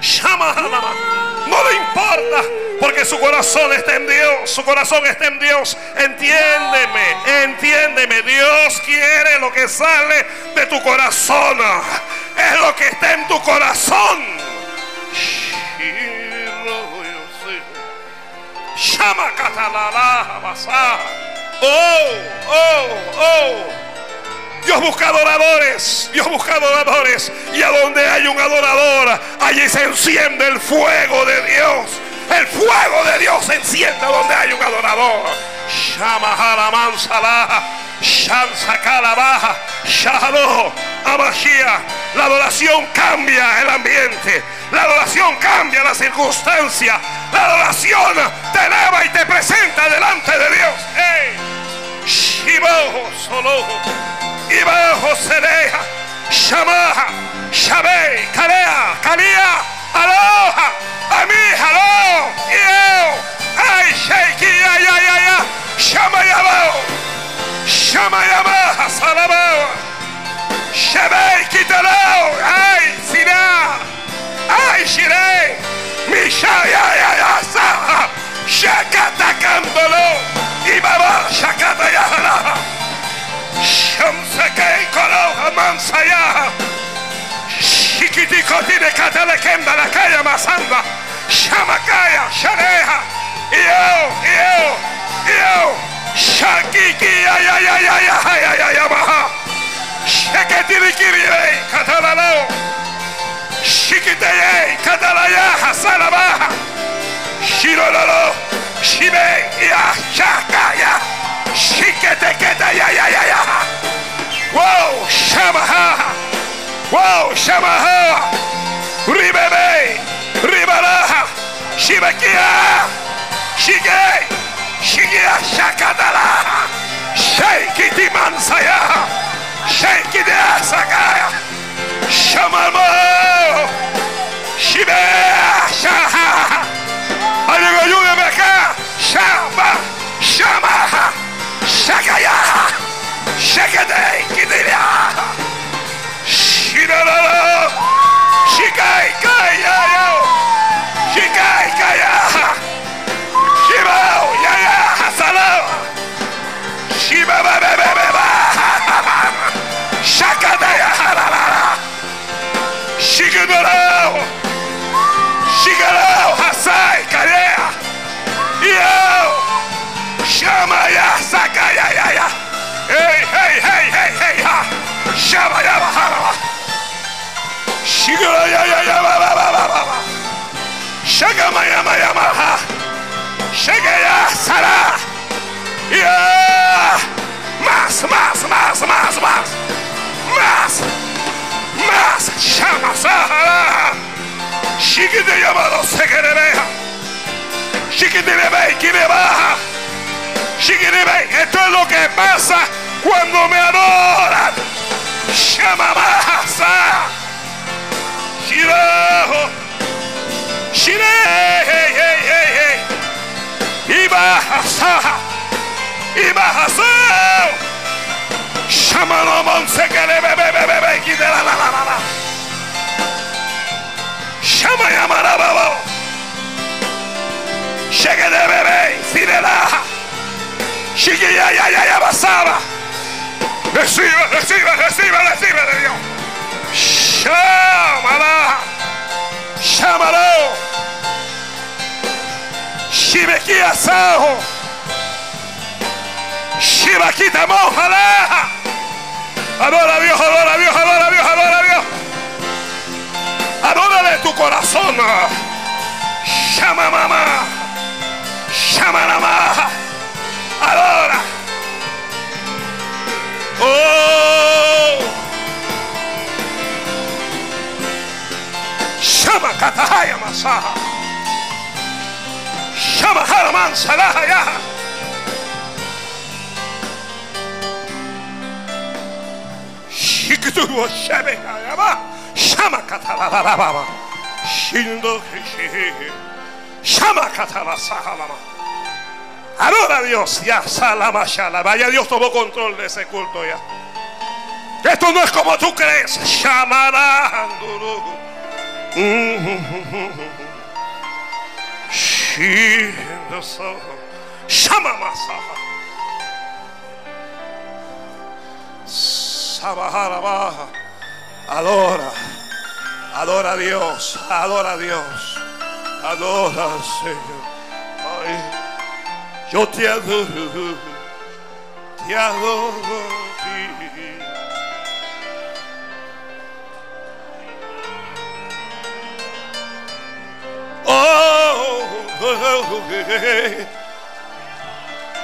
Shama. No importa porque su corazón está en Dios. Su corazón está en Dios. Entiéndeme, entiéndeme. Dios quiere lo que sale de tu corazón. Es lo que está en tu corazón. Basa. Oh, oh, oh. Dios busca adoradores, Dios busca adoradores. Y a donde hay un adorador, allí se enciende el fuego de Dios. El fuego de Dios se enciende donde hay un adorador. La adoración cambia el ambiente. La adoración cambia la circunstancia. La adoración te eleva y te presenta delante de Dios. Ibarro Solorro, Ibarro Sereia, Xamarra, Xabei, Calea, Calia, Aloha, Ami, Alô, e eu, ai, Sheik, ai, ai, ai, ai, chama Yabão, chama Yamarra, Salabão, Xabei, Quitalão, ai, Siná, ai, Xirei, Michai, ai, ai, ai, Sarra, Xacatacandolão, Ibaba şakada yahla. Şamsakay kolo hamansa ya. Şikiti koti de katale kembala kaya masamba. Şamakaya şaneha. Yo yo yo. Şakiki ya ya ya ya ya ya ya ya baha. Şeketili kiriyey katalalo. Şikiteyey katalaya hasalabaha. Şirololo. Şirololo. Shimei Yachakaya Shiketeketa Yayaya Uou, Shamaha. Uou, Shamaha. Ribebe Ribaraha. Shibakia Shigei Shakadala Sheik de Mansaya de Asagaya Shamamo Shibea Shaha. Chama, chama, chegaiá, chegadei, que dirá, xirarará, chegai, caiaia, chegai, caiaia, xibau, iaia, salão, xibababababá, chacadeia, hararará, xigadorão, xigarão, raçai, carinha. Deus! Chama ya, saca ya, ya, ya! Ei, ei, ei, ei, ei, ha! Chama ya, ha, ha, ha! Shigura ya, ya, ya, ba, ba, ba, ba, ba, ba! Shaka ma ya, ma ya, ma, ha! Shaka ya, sara! Ya! Mas, mas, mas, mas, mas! Mas! Mas! Chama, sara! Shigure ya, ba, do, sekere, ya! Kirebaja. Shigidebe. Esto es lo que pasa cuando me adoran. Shamamasa. Shirajo. Shire. Hey, hey, hey, hey. Ibahasa. Ibahasa. Shamanomon sekerebebebebe. Kidela la la la la. Shama yamara babo. Shigidebebe. Fidela. Shigiya ya ya ya basaba. Recibe, recibe, recibe, recibe de Dios. Shamala. Shamalo. Shibekia saho. Shibakita mojala. Adora a Dios, adora a Dios, adora a Dios, adora a Dios. Adora de tu corazón. Shama mamá. Shama mamá. Adora. Oh. Shama katahaya masaha. Shama haraman salaha yaha. Shikitu wa shabe hayama. Shama katalababa. Shindo kishi. Shama katala sahalama. Adora a Dios, ya salama shalama. Ya Dios tomó control de ese culto ya. Esto no es como tú crees. Sabaharaba. Adora. Adora a Dios. Adora a Dios. Adora al Señor. Ay, yo te adoro. Te adoro a ti. Oh, oh, oh,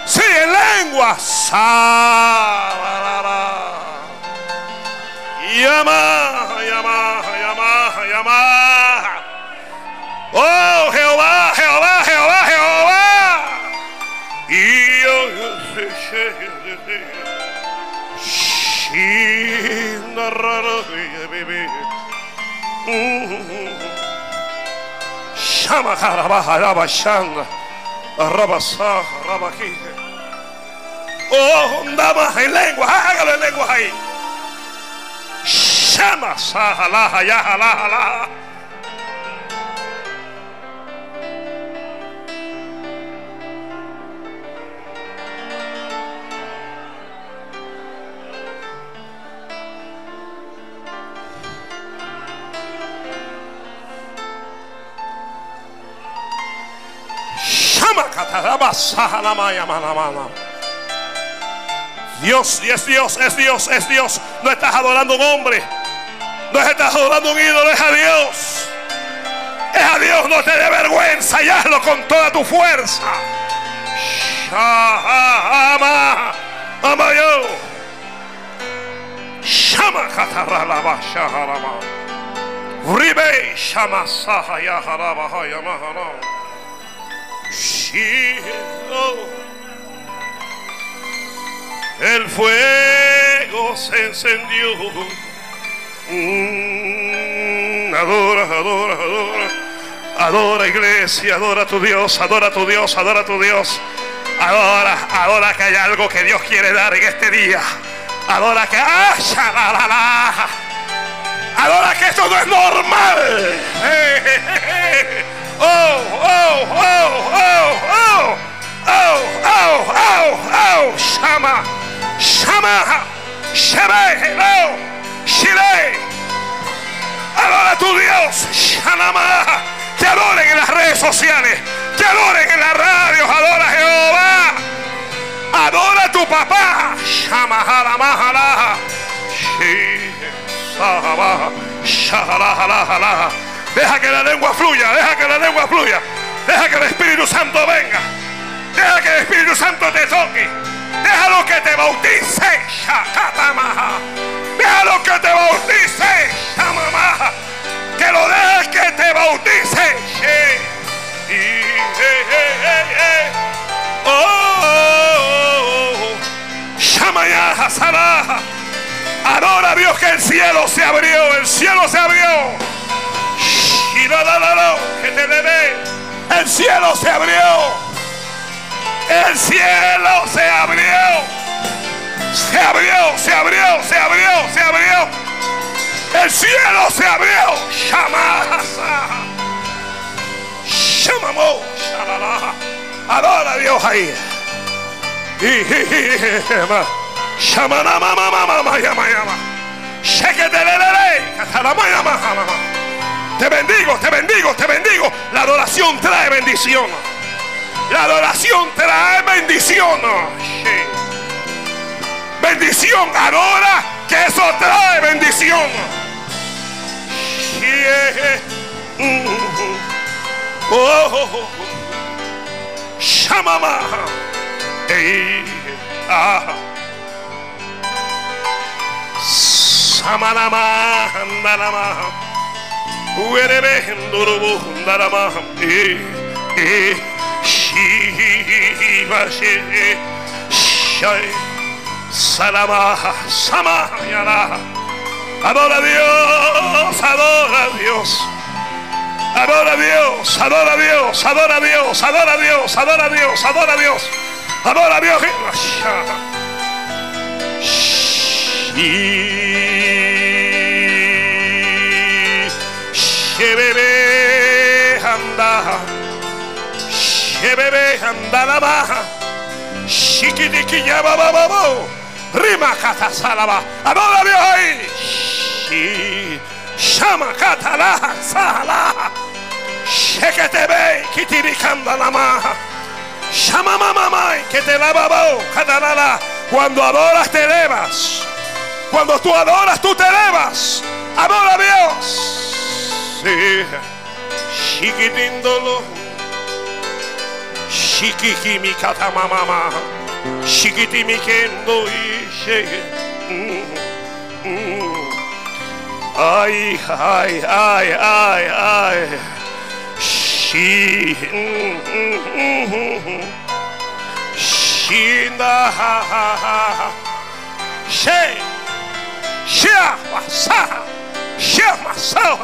Sí, en lengua. Sa, la, la, la. Llama, llama, llama, llama. Oh, Oh, damas en lengua, hágalo en lengua ahí. Shama, yahalaha, laha. Shama, Dios, es Dios, es Dios, es Dios. No estás adorando a un hombre. No estás adorando a un ídolo, es a Dios. Es a Dios, no te dé vergüenza y hazlo con toda tu fuerza. Shama, ama yo. Shama kataralaba, shaharama. Ribe, shama saha yaharaba, hayamahara. El fuego se encendió. Mm, adora, adora, adora. Adora iglesia, adora a tu Dios, adora a tu Dios, adora a tu Dios. Adora, adora que hay algo que Dios quiere dar en este día. Adora que... ¡Ah, shalalala! Adora que esto no es normal. *laughs* Eh, eh, eh. Oh, oh, oh, oh, oh. Oh, oh, oh, oh. Shama. Shama. Shebe. Hello. Shire. Adora a tu Dios. Shanama. Te adoren en las redes sociales. Te adoren en las radios. Adora a Jehová. Adora a tu papá. Shama. Halama. Hala. Shi. Deja que la lengua fluya, deja que la lengua fluya. Deja que el Espíritu Santo venga. Deja que el Espíritu Santo te toque. Déjalo que te bautice. Déjalo que te bautice. Que lo dejes que te bautice. Oh, Shamaya Adora a Dios que el cielo se abrió. El cielo se abrió. Que te debe. El cielo se abrió. El cielo se abrió. Se abrió, se abrió, se abrió, se abrió. El cielo se abrió. Shamasa. Shamamo. Adora Dios ahí. Shamana. Te bendigo, te bendigo, te bendigo. La adoración trae bendición. La adoración trae bendición. Bendición, adora, que eso trae bendición. Shamama. Samanama, Ndurubu, Nanama. Eh, Adora a Dios, adora a Dios. Adora a Dios, adora a Dios, adora a Dios, adora a Dios, adora a Dios, adora a Dios, adora a Dios. Shebebe anda bebé anda la baja. Shikidiki ya bababo. Rima kata salaba. Adora Dios ahí. Shi. Shama kata la sala. Sheketebe kitirikanda la maja. Shama mamá que te la babo. Katalala. Cuando adoras te elevas. Cuando tú adoras tú te elevas. Adora Dios. Sí. Shikitindolo. Shikiki mi kata mama Shikiti mi kendo ishe Ay, ay, ay, ay, ay Shi Shinda ha ha ha She Shia Masa Shia Masa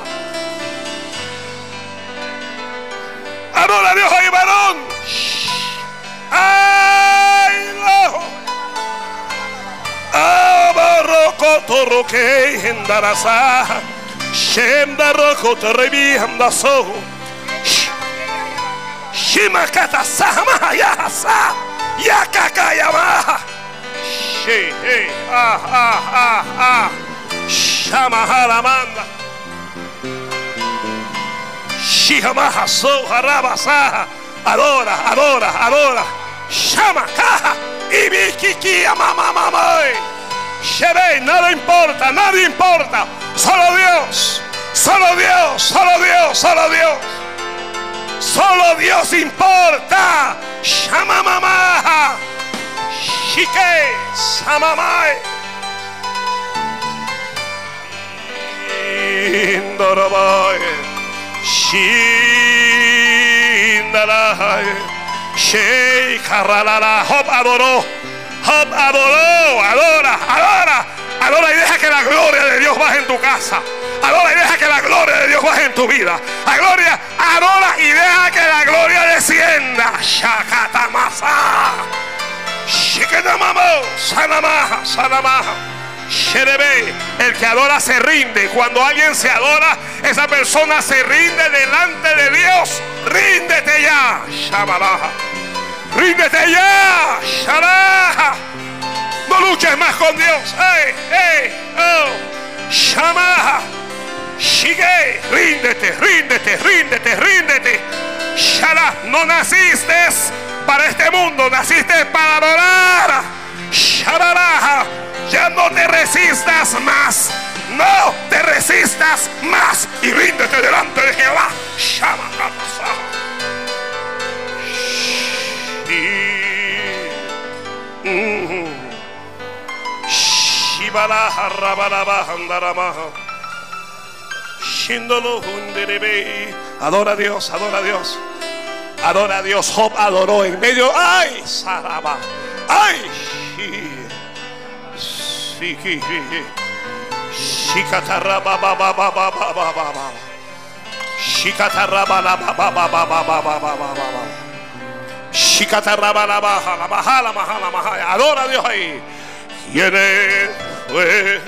Adora a Dios ahí varón ¡Ay, no! Abarroco torroque en darasa. Shenda roko terebi hamdaso. Shimakata sama yasa. Yakaka yama. She, hey, ah, ah, ah, ah. Shamaharamanda. Adora, adora, adora. Llama, caja. Y mi mamá, mamá. Shebe, nada importa, nadie importa. Solo Dios, solo Dios, solo Dios, solo Dios. Solo Dios importa. Llama mamá. Shike, samamai. Job adoró. Job adoró. Adora, adora. Adora y deja que la gloria de Dios baje en tu casa. Adora y deja que la gloria de Dios baje en tu vida. La gloria, adora y deja que la gloria descienda. Shakatamasa. Shiketamamo. Sanamaha. Sanamaha. El que adora se rinde. Cuando alguien se adora, esa persona se rinde delante de Dios. Ríndete ya. Shabalaha. Ríndete ya. Shalaha. No luches más con Dios. Hey, hey, oh. Shamaha. Shige. Ríndete, ríndete, ríndete, ríndete. Shala. No naciste para este mundo. Naciste para adorar. Shabalaha. Ya no te resistas más. No te resistas más y ríndete delante de Jehová. Shama, hunderebe. Adora a Dios, adora a Dios. Adora a Dios. Job adoró en medio. ¡Ay! Saraba. ¡Ay! Adora a Dios ahí. Viene fue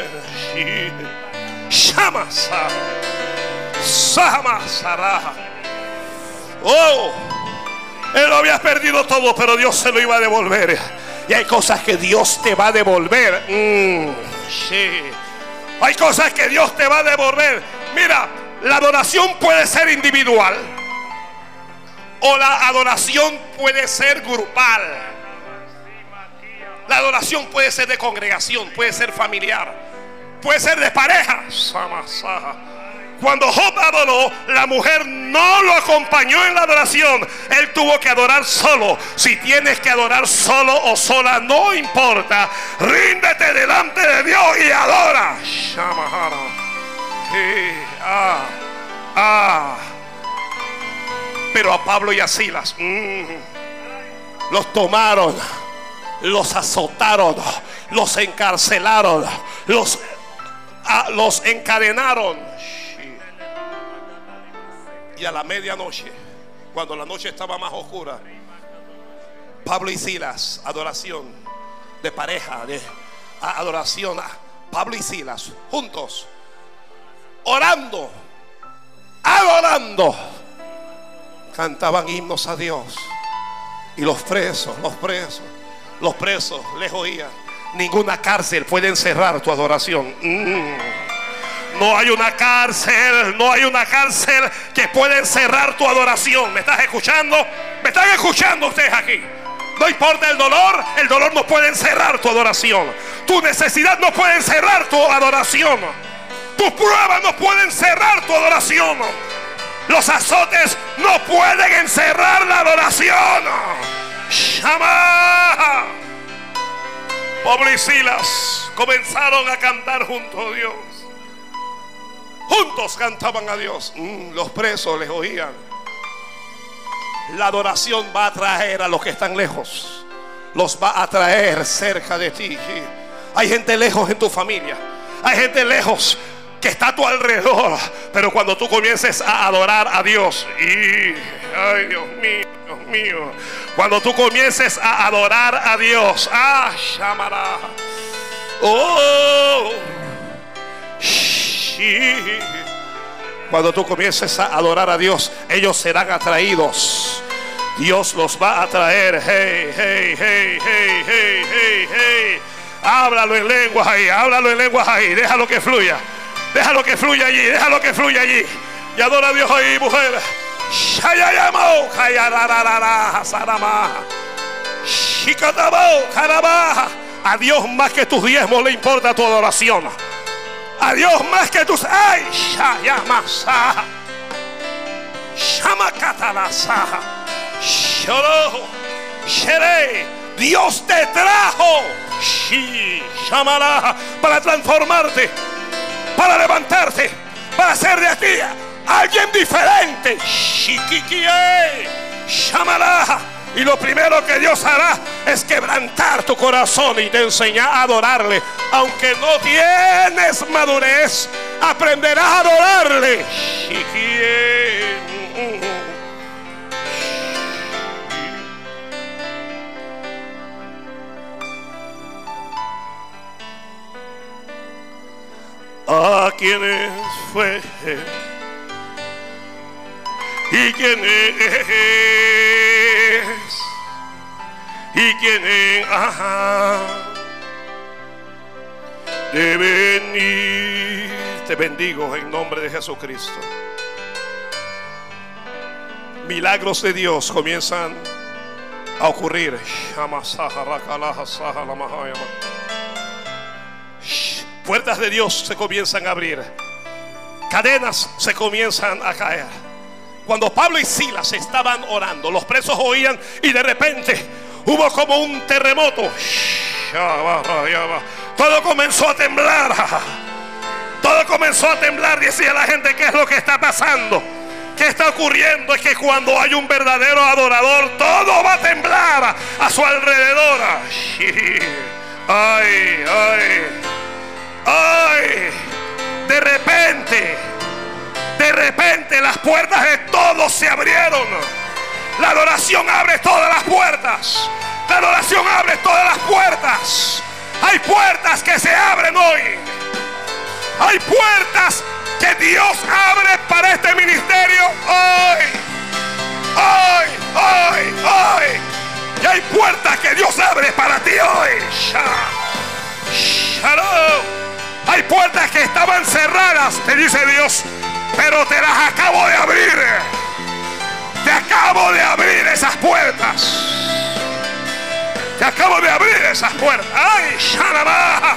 Shamasa. Samasara. Oh, él lo había perdido todo, pero Dios se lo iba a devolver. Y hay cosas que Dios te va a devolver. Mm, sí. Hay cosas que Dios te va a devolver. Mira, la adoración puede ser individual. O la adoración puede ser grupal. La adoración puede ser de congregación, puede ser familiar, puede ser de pareja. Cuando Job adoró, la mujer no lo acompañó en la adoración. Él tuvo que adorar solo. Si tienes que adorar solo o sola, no importa. Ríndete delante de Dios y adora. Ah, ah. Pero a Pablo y a Silas mm, los tomaron los azotaron, los encarcelaron, los, los encadenaron. Y a la medianoche, cuando la noche estaba más oscura, Pablo y Silas, adoración de pareja, de adoración, Pablo y Silas, juntos, orando, adorando, cantaban himnos a Dios. Y los presos, los presos, los presos les oían. Ninguna cárcel puede encerrar tu adoración. Mm. No hay una cárcel, no hay una cárcel que pueda encerrar tu adoración. ¿Me estás escuchando? ¿Me están escuchando ustedes aquí? No importa el dolor, el dolor no puede encerrar tu adoración. Tu necesidad no puede encerrar tu adoración. Tus pruebas no pueden cerrar tu adoración. Los azotes no pueden encerrar la adoración. Shama. Y Silas comenzaron a cantar junto a Dios. Juntos cantaban a Dios. Mm, los presos les oían. La adoración va a traer a los que están lejos. Los va a traer cerca de ti. Hay gente lejos en tu familia. Hay gente lejos que está a tu alrededor. Pero cuando tú comiences a adorar a Dios. Y, ay Dios mío, Dios mío. Cuando tú comiences a adorar a Dios. Ah, llamará. Oh. Cuando tú comiences a adorar a Dios, ellos serán atraídos. Dios los va a traer. Hey, hey, hey, hey, hey, hey, hey. Háblalo en lenguas ahí, háblalo en lenguas ahí. Déjalo que fluya. Déjalo que fluya allí, déjalo que fluya allí. Y adora a Dios ahí, mujer. A Dios más que tus diezmos le importa tu adoración. A Dios más que tus. ¡Ay! Shayamasa. Shamakatalasa. Shoro. Shere. Dios te trajo. Shi. Para transformarte. Para levantarte. Para ser de aquí alguien diferente. Shikikie. Shamala. Y lo primero que Dios hará es quebrantar tu corazón y te enseñar a adorarle. Aunque no tienes madurez, aprenderás a adorarle. A quienes fue y quién es y quién es de venir te bendigo en nombre de Jesucristo. Milagros de Dios comienzan a ocurrir. Puertas de Dios se comienzan a abrir. Cadenas se comienzan a caer. Cuando Pablo y Silas estaban orando, los presos oían y de repente hubo como un terremoto. Todo comenzó a temblar. Todo comenzó a temblar. Decía la gente, ¿qué es lo que está pasando? ¿Qué está ocurriendo? Es que cuando hay un verdadero adorador, todo va a temblar a su alrededor. Ay, ay, ay. De repente, de repente las puertas de todos se abrieron. La adoración abre todas las puertas. La adoración abre todas las puertas. Hay puertas que se abren hoy. Hay puertas que Dios abre para este ministerio hoy. Hoy, hoy, hoy. Y hay puertas que Dios abre para ti hoy. Hay puertas que estaban cerradas, te dice Dios, pero te las acabo de abrir. Te acabo de abrir esas puertas. Te acabo de abrir esas puertas. ¡Ay, Shanama!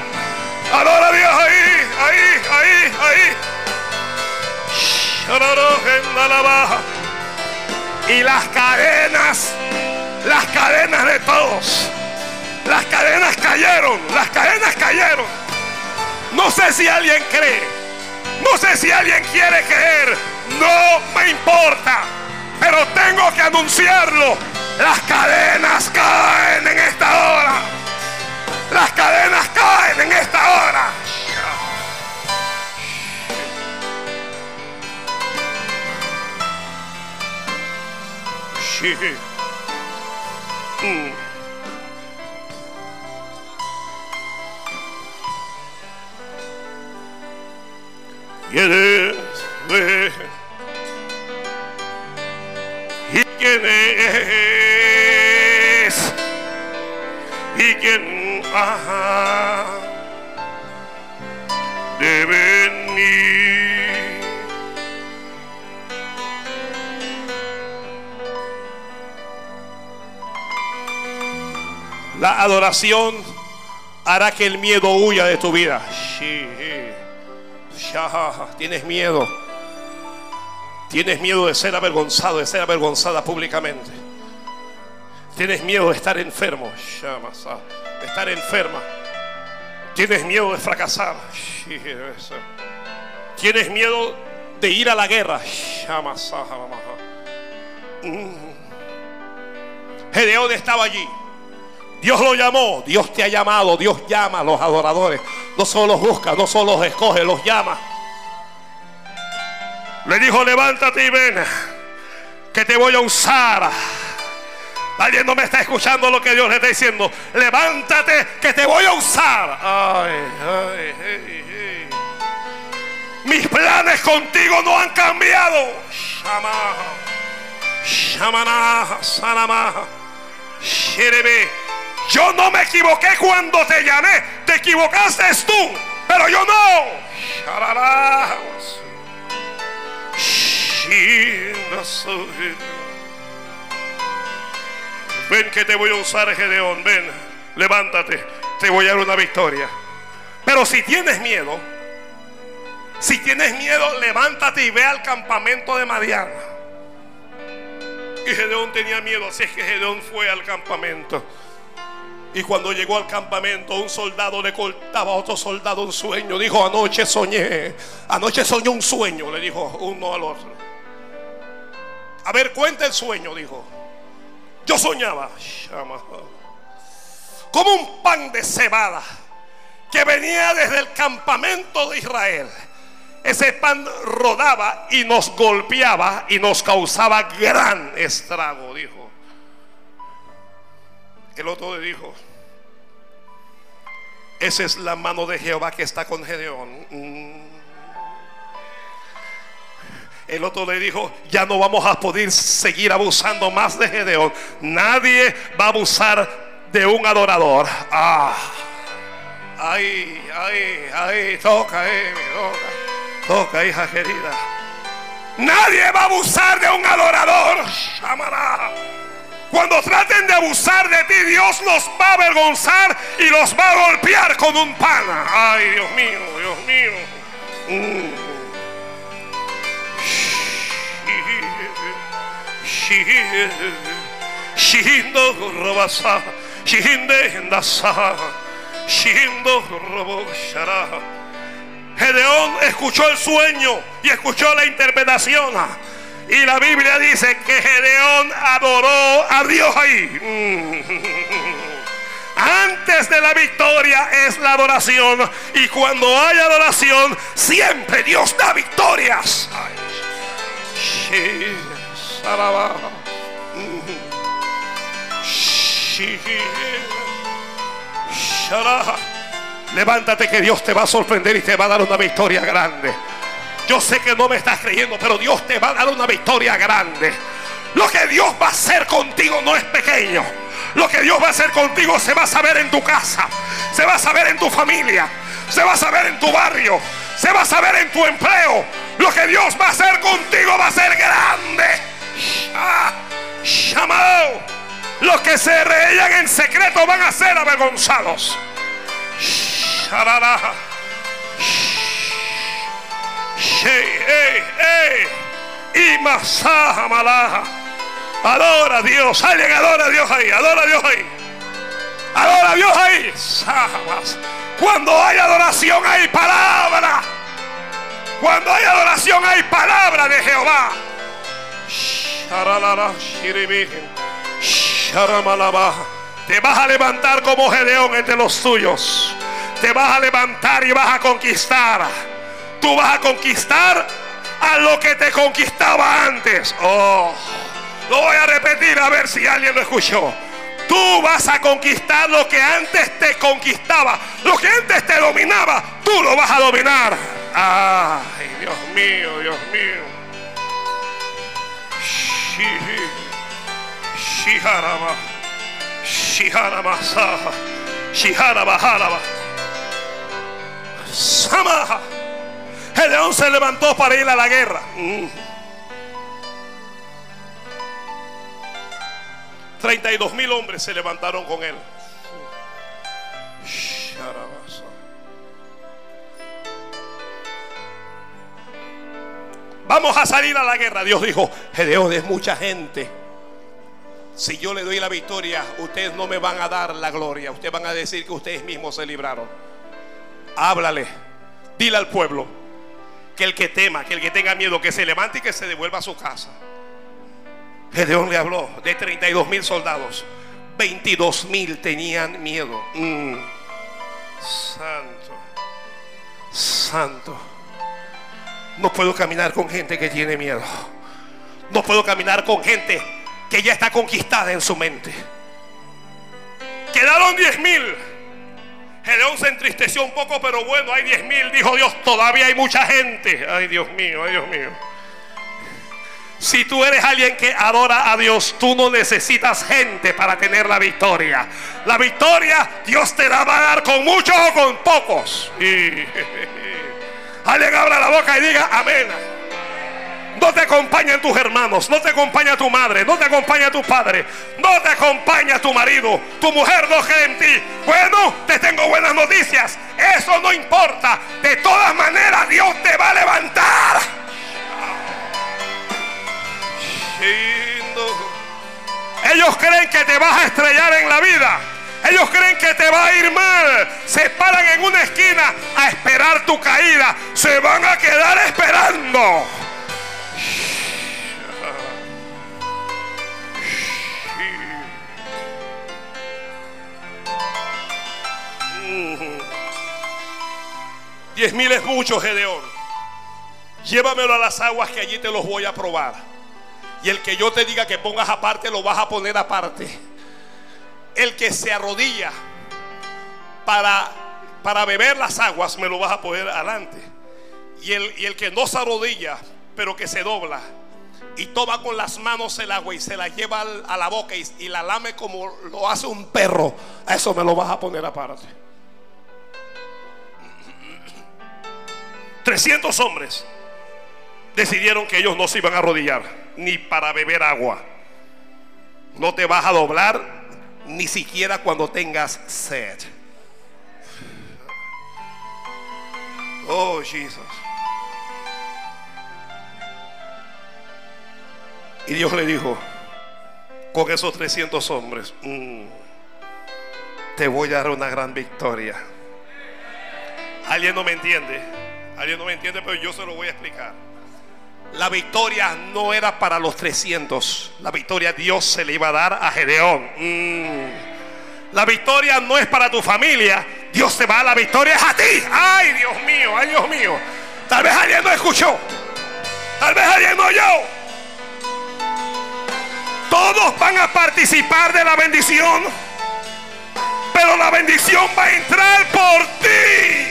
Adora a Dios ahí, ahí, ahí, ahí. Y las cadenas, las cadenas de todos, las cadenas cayeron, las cadenas cayeron. No sé si alguien cree, no sé si alguien quiere creer, no me importa, pero tengo que anunciarlo. Las cadenas caen en esta hora. Las cadenas caen en esta hora. Mm. ¿Y quién es? ¿Y quién ha de? La adoración hará que el miedo huya de tu vida. Tienes miedo. Tienes miedo de ser avergonzado, de ser avergonzada públicamente. Tienes miedo de estar enfermo, de estar enferma. Tienes miedo de fracasar. Tienes miedo de ir a la guerra. Mm. Gedeón estaba allí. Dios lo llamó, Dios te ha llamado, Dios llama a los adoradores. No solo los busca, no solo los escoge, los llama. Le dijo, levántate y ven, que te voy a usar. Alguien no me está escuchando lo que Dios le está diciendo. Levántate, que te voy a usar. Ay, ay, ay, Mis planes contigo no han cambiado. Shama, Shamana, Sanama. Yo no me equivoqué cuando te llamé. Te equivocaste tú, pero yo no. Ven que te voy a usar, Gedeón. Ven, levántate. Te voy a dar una victoria. Pero si tienes miedo, si tienes miedo, levántate y ve al campamento de Madiana. Y Gedeón tenía miedo, así es que Gedeón fue al campamento. Y cuando llegó al campamento, un soldado le cortaba a otro soldado un sueño. Dijo, anoche soñé. Anoche soñó un sueño, le dijo uno al otro. A ver, cuenta el sueño, dijo. Yo soñaba. Como un pan de cebada que venía desde el campamento de Israel. Ese pan rodaba y nos golpeaba y nos causaba gran estrago, dijo. El otro le dijo, esa es la mano de Jehová que está con Gedeón. El otro le dijo, ya no vamos a poder seguir abusando más de Gedeón. Nadie va a abusar de un adorador. Ah. Ay, ay, ay, toca, eh, toca, toca, hija querida. Nadie va a abusar de un adorador. Llamará. Cuando traten de abusar de ti, Dios los va a avergonzar y los va a golpear con un pana. Ay, Dios mío, Dios mío. Mm. Shindo robasa, shinde ndasa, shindo. Gedeón escuchó el sueño y escuchó la interpretación. Y la Biblia dice que Gedeón adoró a Dios ahí. Antes de la victoria es la adoración. Y cuando hay adoración, siempre Dios da victorias. Levántate que Dios te va a sorprender y te va a dar una victoria grande. Yo sé que no me estás creyendo, pero Dios te va a dar una victoria grande. Lo que Dios va a hacer contigo no es pequeño. Lo que Dios va a hacer contigo se va a saber en tu casa, se va a saber en tu familia, se va a saber en tu barrio, se va a saber en tu empleo. Lo que Dios va a hacer contigo va a ser grande. Llamado. Los que se reían en secreto van a ser avergonzados. Malaja. Adora a Dios. Alguien adora a Dios ahí. Adora a Dios ahí. Adora a Dios ahí. Cuando hay adoración hay palabra. Cuando hay adoración hay palabra de Jehová. Te vas a levantar como Gedeón entre los tuyos. Te vas a levantar y vas a conquistar. Tú vas a conquistar a lo que te conquistaba antes. Oh, lo voy a repetir a ver si alguien lo escuchó. Tú vas a conquistar lo que antes te conquistaba. Lo que antes te dominaba, tú lo vas a dominar. Ay, Dios mío, Dios mío. Shiharama. Shiharama Saha. Shiharaba Haraba. Samaha. El león se levantó para ir a la guerra. 32 mil hombres se levantaron con él. Vamos a salir a la guerra. Dios dijo, Gedeón es mucha gente. Si yo le doy la victoria, ustedes no me van a dar la gloria. Ustedes van a decir que ustedes mismos se libraron. Háblale. Dile al pueblo que el que tema, que el que tenga miedo, que se levante y que se devuelva a su casa. Gedeón le habló de 32 mil soldados. 22 mil tenían miedo. Mm. Santo, santo. No puedo caminar con gente que tiene miedo. No puedo caminar con gente que ya está conquistada en su mente. Quedaron 10 mil. Gedeón se entristeció un poco, pero bueno, hay 10 mil. Dijo Dios, todavía hay mucha gente. Ay, Dios mío, ay, Dios mío. Si tú eres alguien que adora a Dios, tú no necesitas gente para tener la victoria. La victoria Dios te la va a dar con muchos o con pocos. Y... *laughs* Alguien abra la boca y diga amén. No te acompañan tus hermanos, no te acompaña tu madre, no te acompaña tu padre, no te acompaña tu marido, tu mujer no cree en ti. Bueno, te tengo buenas noticias. Eso no importa. De todas maneras, Dios te va a levantar. Ellos creen que te vas a estrellar en la vida. Ellos creen que te va a ir mal. Se paran en una esquina a esperar tu caída. Se van a quedar esperando. Diez mil es mucho, Gedeón. Llévamelo a las aguas que allí te los voy a probar. Y el que yo te diga que pongas aparte, lo vas a poner aparte. El que se arrodilla para, para beber las aguas, me lo vas a poner adelante. Y el, y el que no se arrodilla, pero que se dobla y toma con las manos el agua y se la lleva a la boca y, la lame como lo hace un perro, eso me lo vas a poner aparte. 300 hombres decidieron que ellos no se iban a arrodillar ni para beber agua. No te vas a doblar ni siquiera cuando tengas sed. Oh, Jesús. Y Dios le dijo, con esos 300 hombres, mm, te voy a dar una gran victoria. Alguien no me entiende, alguien no me entiende, pero yo se lo voy a explicar. La victoria no era para los 300, la victoria Dios se le iba a dar a Gedeón. Mm. La victoria no es para tu familia, Dios te va a la victoria es a ti. Ay, Dios mío, ay, Dios mío. Tal vez alguien no escuchó, tal vez alguien no oyó. Todos van a participar de la bendición, pero la bendición va a entrar por ti.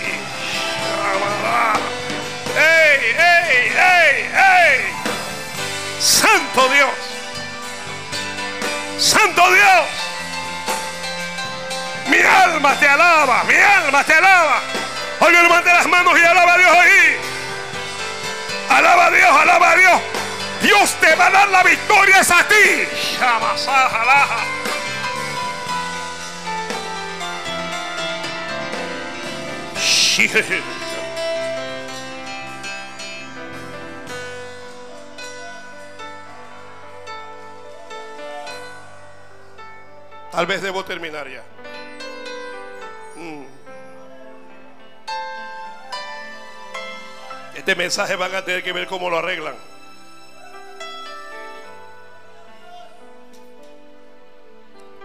¡Ey, ey, ey, ey! Santo Dios. Santo Dios. Mi alma te alaba, mi alma te alaba. Oye, levante las manos y alaba a Dios ahí. Alaba a Dios, alaba a Dios. Dios te va a dar la victoria es a ti. Tal vez debo terminar ya. Mm. Este mensaje van a tener que ver cómo lo arreglan.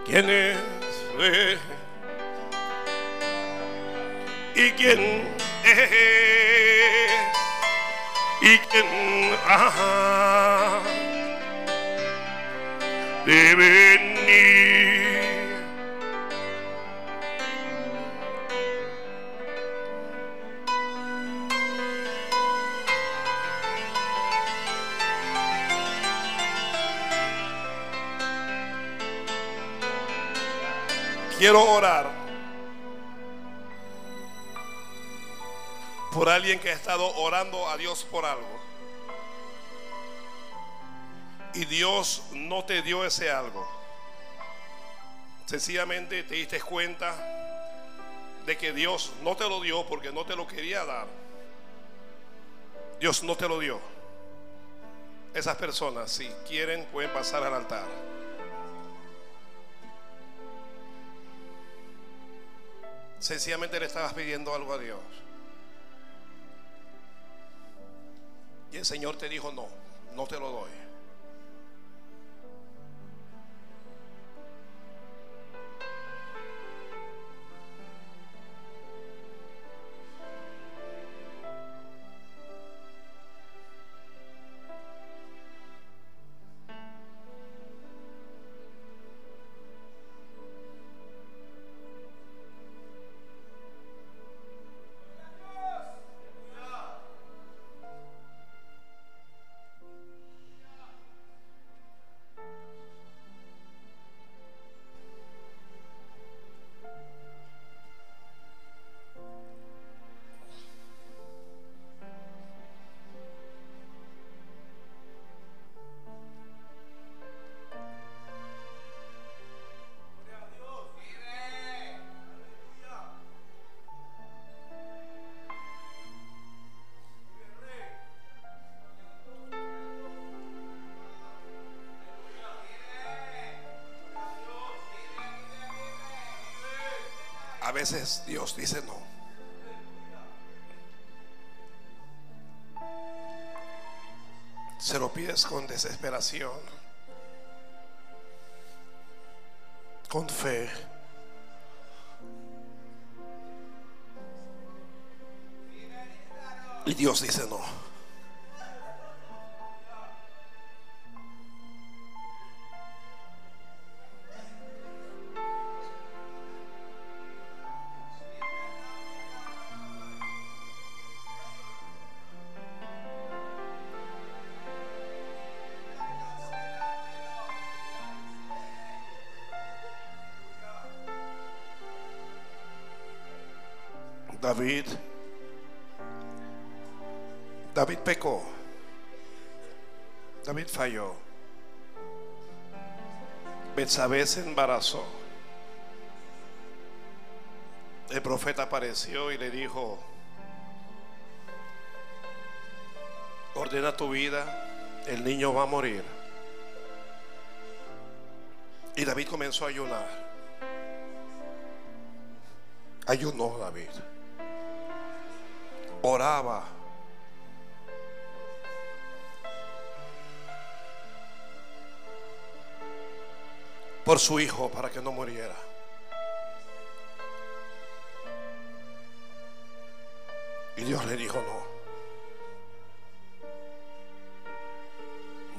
¿Quién es? ¿Y quién es? ¿Y quién ajá, de venir? Quiero orar por alguien que ha estado orando a Dios por algo. Y Dios no te dio ese algo. Sencillamente te diste cuenta de que Dios no te lo dio porque no te lo quería dar. Dios no te lo dio. Esas personas, si quieren, pueden pasar al altar. Sencillamente le estabas pidiendo algo a Dios. Y el Señor te dijo, no, no te lo doy. Dios dice no. Se lo pides con desesperación, con fe. Y Dios dice no. David, David pecó, David falló. Betsabé se embarazó. El profeta apareció y le dijo, ordena tu vida, el niño va a morir. Y David comenzó a ayunar. Ayunó David. Oraba. Por su hijo para que no muriera. Y Dios le dijo, no.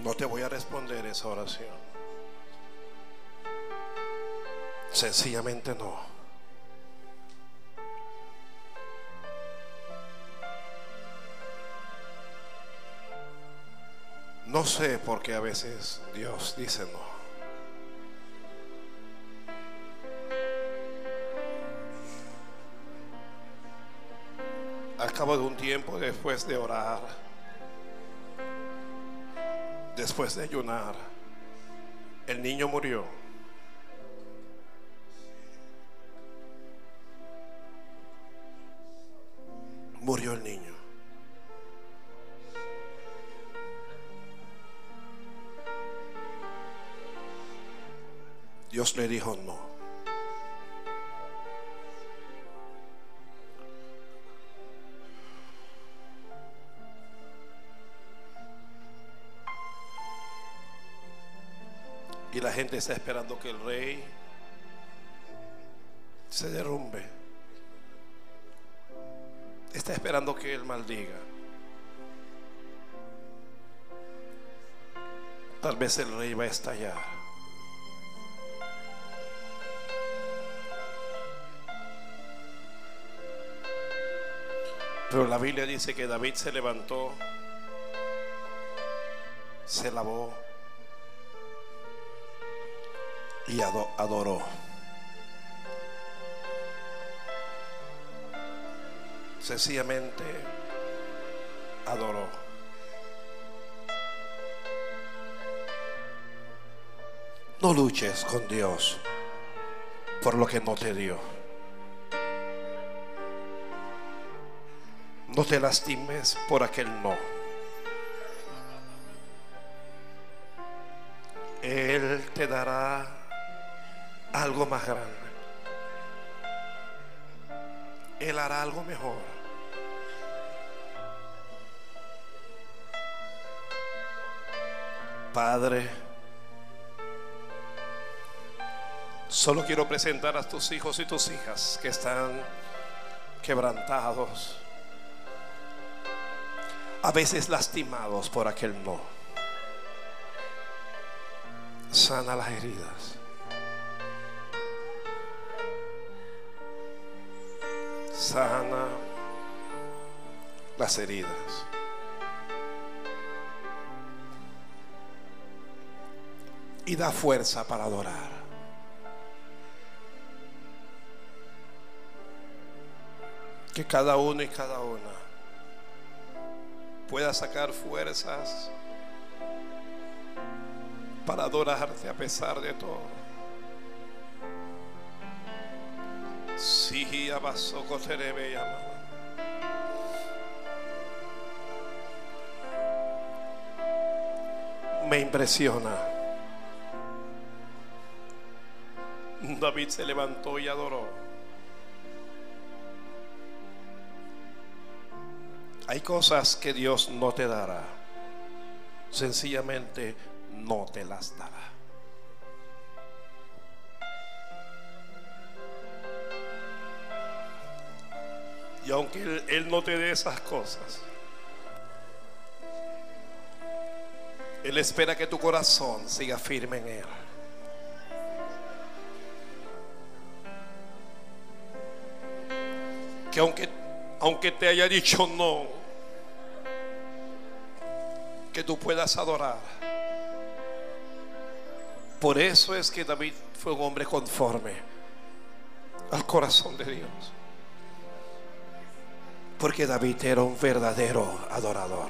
No te voy a responder esa oración. Sencillamente no. No sé por qué a veces Dios dice no. Al cabo de un tiempo después de orar, después de ayunar, el niño murió. Le dijo no. Y la gente está esperando que el rey se derrumbe. Está esperando que él maldiga. Tal vez el rey va a estallar. Pero la Biblia dice que David se levantó, se lavó y adoró. Sencillamente adoró. No luches con Dios por lo que no te dio. No te lastimes por aquel no. Él te dará algo más grande. Él hará algo mejor. Padre, solo quiero presentar a tus hijos y tus hijas que están quebrantados a veces lastimados por aquel no. Sana las heridas. Sana las heridas. Y da fuerza para adorar. Que cada uno y cada una pueda sacar fuerzas para adorarte a pesar de todo. Sí, abaso coterebe Me impresiona. David se levantó y adoró. Hay cosas que Dios no te dará. Sencillamente no te las dará. Y aunque Él, no te dé esas cosas, Él espera que tu corazón siga firme en Él. Que aunque, aunque te haya dicho no, que tú puedas adorar. Por eso es que David fue un hombre conforme al corazón de Dios. Porque David era un verdadero adorador.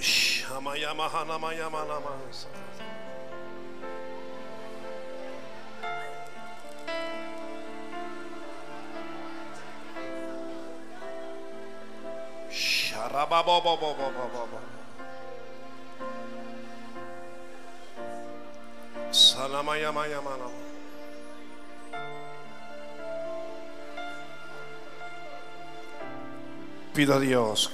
Shama yama. Pido a Dios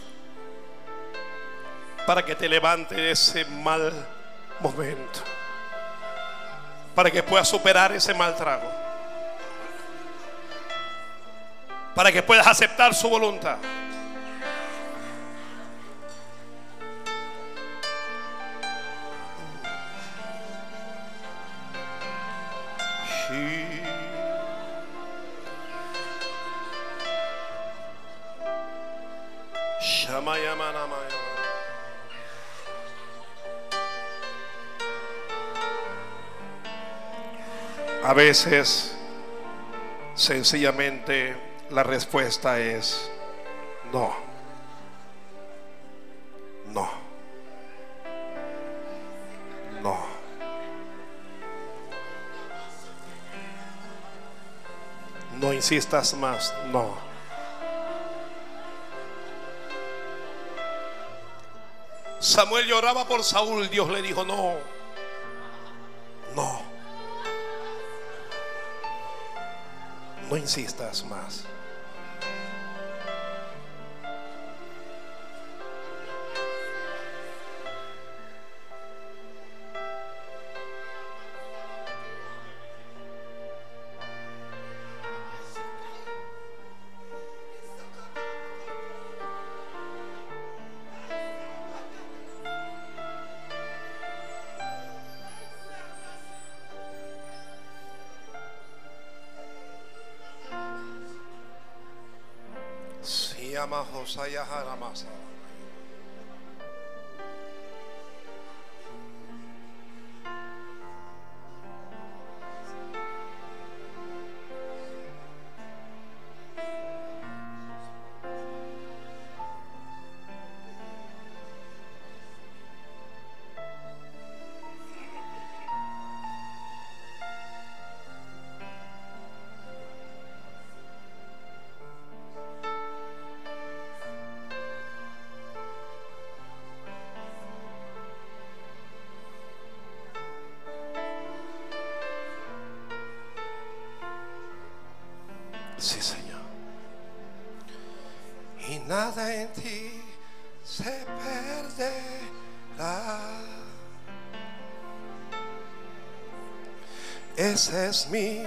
para que te levante de ese mal momento, para que puedas superar ese mal trago, para que puedas aceptar su voluntad. Veces, sencillamente, la respuesta es no. No. No. No insistas más, no. Samuel lloraba por Saúl, Dios le dijo, no, no, no insistas más. Se llama Josaya Haramasa. Es mi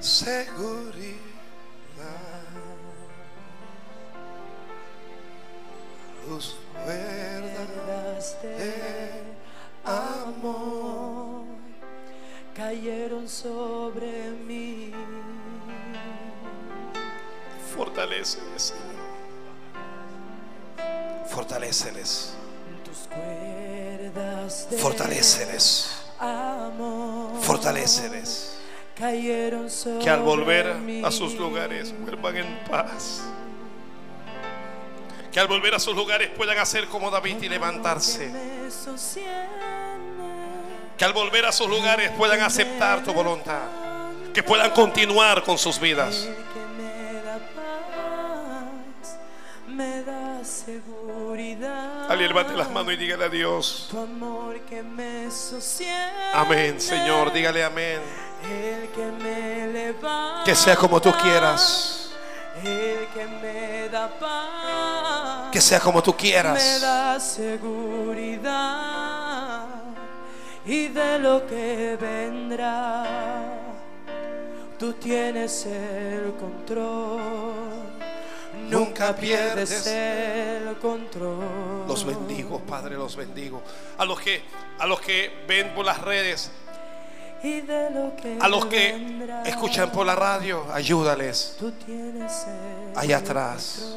seguridad. Tus Verdas de amor cayeron sobre mí. Fortaléceles, Señor. Fortaléceles. Tus cuerdas de Fortaléceles. amor Fortaléceles. Que al volver a sus lugares vuelvan en paz. Que al volver a sus lugares puedan hacer como David y levantarse. Que al volver a sus lugares puedan aceptar tu voluntad. Que puedan continuar con sus vidas. Alguien levante las manos y dígale a Dios. Amén, Señor. Dígale amén. El que me sea como tú quieras. El que me da paz. Que sea como tú Me quieras. da seguridad y de lo que vendrá. Tú tienes el control. Nunca pierdes el control. Los bendigo, Padre, los bendigo. A los que a los que ven por las redes, a los que escuchan por la radio, ayúdales. Allá atrás.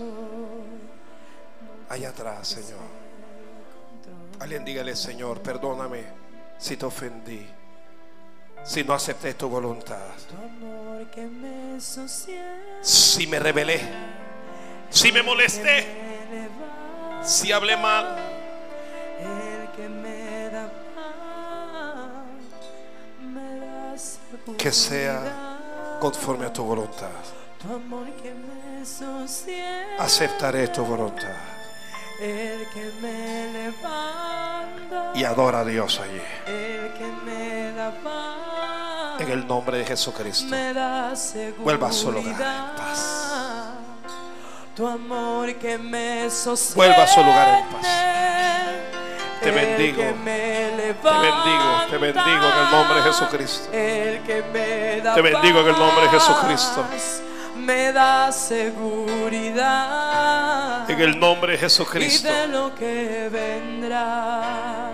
Allá atrás, Señor. Alguien dígale, Señor, perdóname si te ofendí, si no acepté tu voluntad, si me rebelé, si me molesté, si hablé mal. Que sea conforme a tu voluntad. Aceptaré tu voluntad. El que me levanta. Y adora a Dios allí. El que me da paz. En el nombre de Jesucristo. Vuelva a su lugar en paz. Tu amor que me. Vuelva a su lugar en paz. Te bendigo. me Te levanta. bendigo, te bendigo en el nombre de Jesucristo. El que me da Te bendigo en el nombre de Jesucristo. Me da seguridad. En el nombre de y Jesucristo. de lo que vendrá.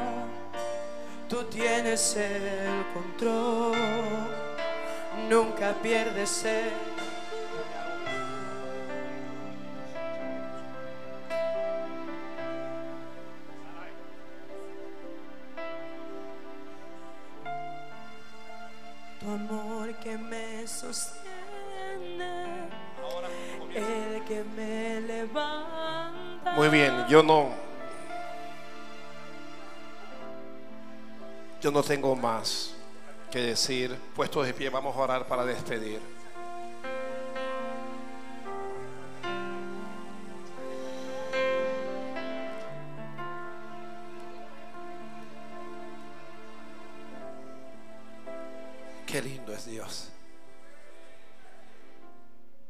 Tú tienes el control, nunca pierdes el. Muy bien, yo no. Yo no tengo más que decir. Puestos de pie, vamos a orar para despedir.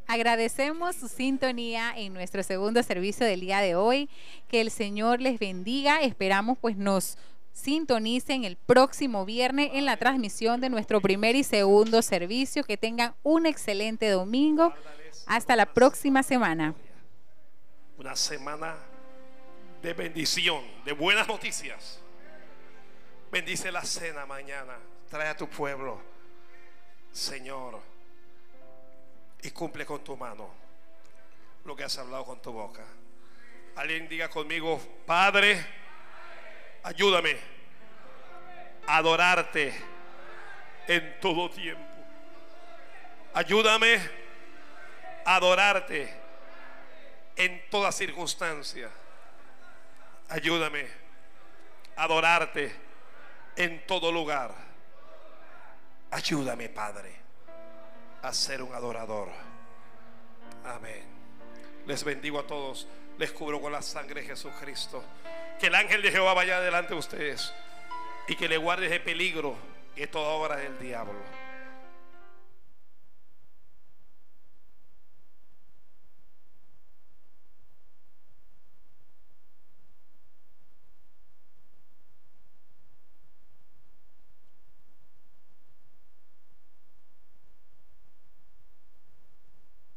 Agradecemos su sintonía en nuestro segundo servicio del día de hoy. Que el Señor les bendiga. Esperamos pues nos sintonicen el próximo viernes en la transmisión de nuestro primer y segundo servicio. Que tengan un excelente domingo. Hasta la próxima semana. Una semana de bendición, de buenas noticias. Bendice la cena mañana. Trae a tu pueblo, Señor, y cumple con tu mano lo que has hablado con tu boca. Alguien diga conmigo, Padre, ayúdame a adorarte en todo tiempo. Ayúdame a adorarte en toda circunstancia. Ayúdame a adorarte en todo lugar. Ayúdame, Padre, a ser un adorador. Amén. Les bendigo a todos. Les cubro con la sangre de Jesucristo. Que el ángel de Jehová vaya delante de ustedes y que le guarde de peligro y de toda obra del diablo.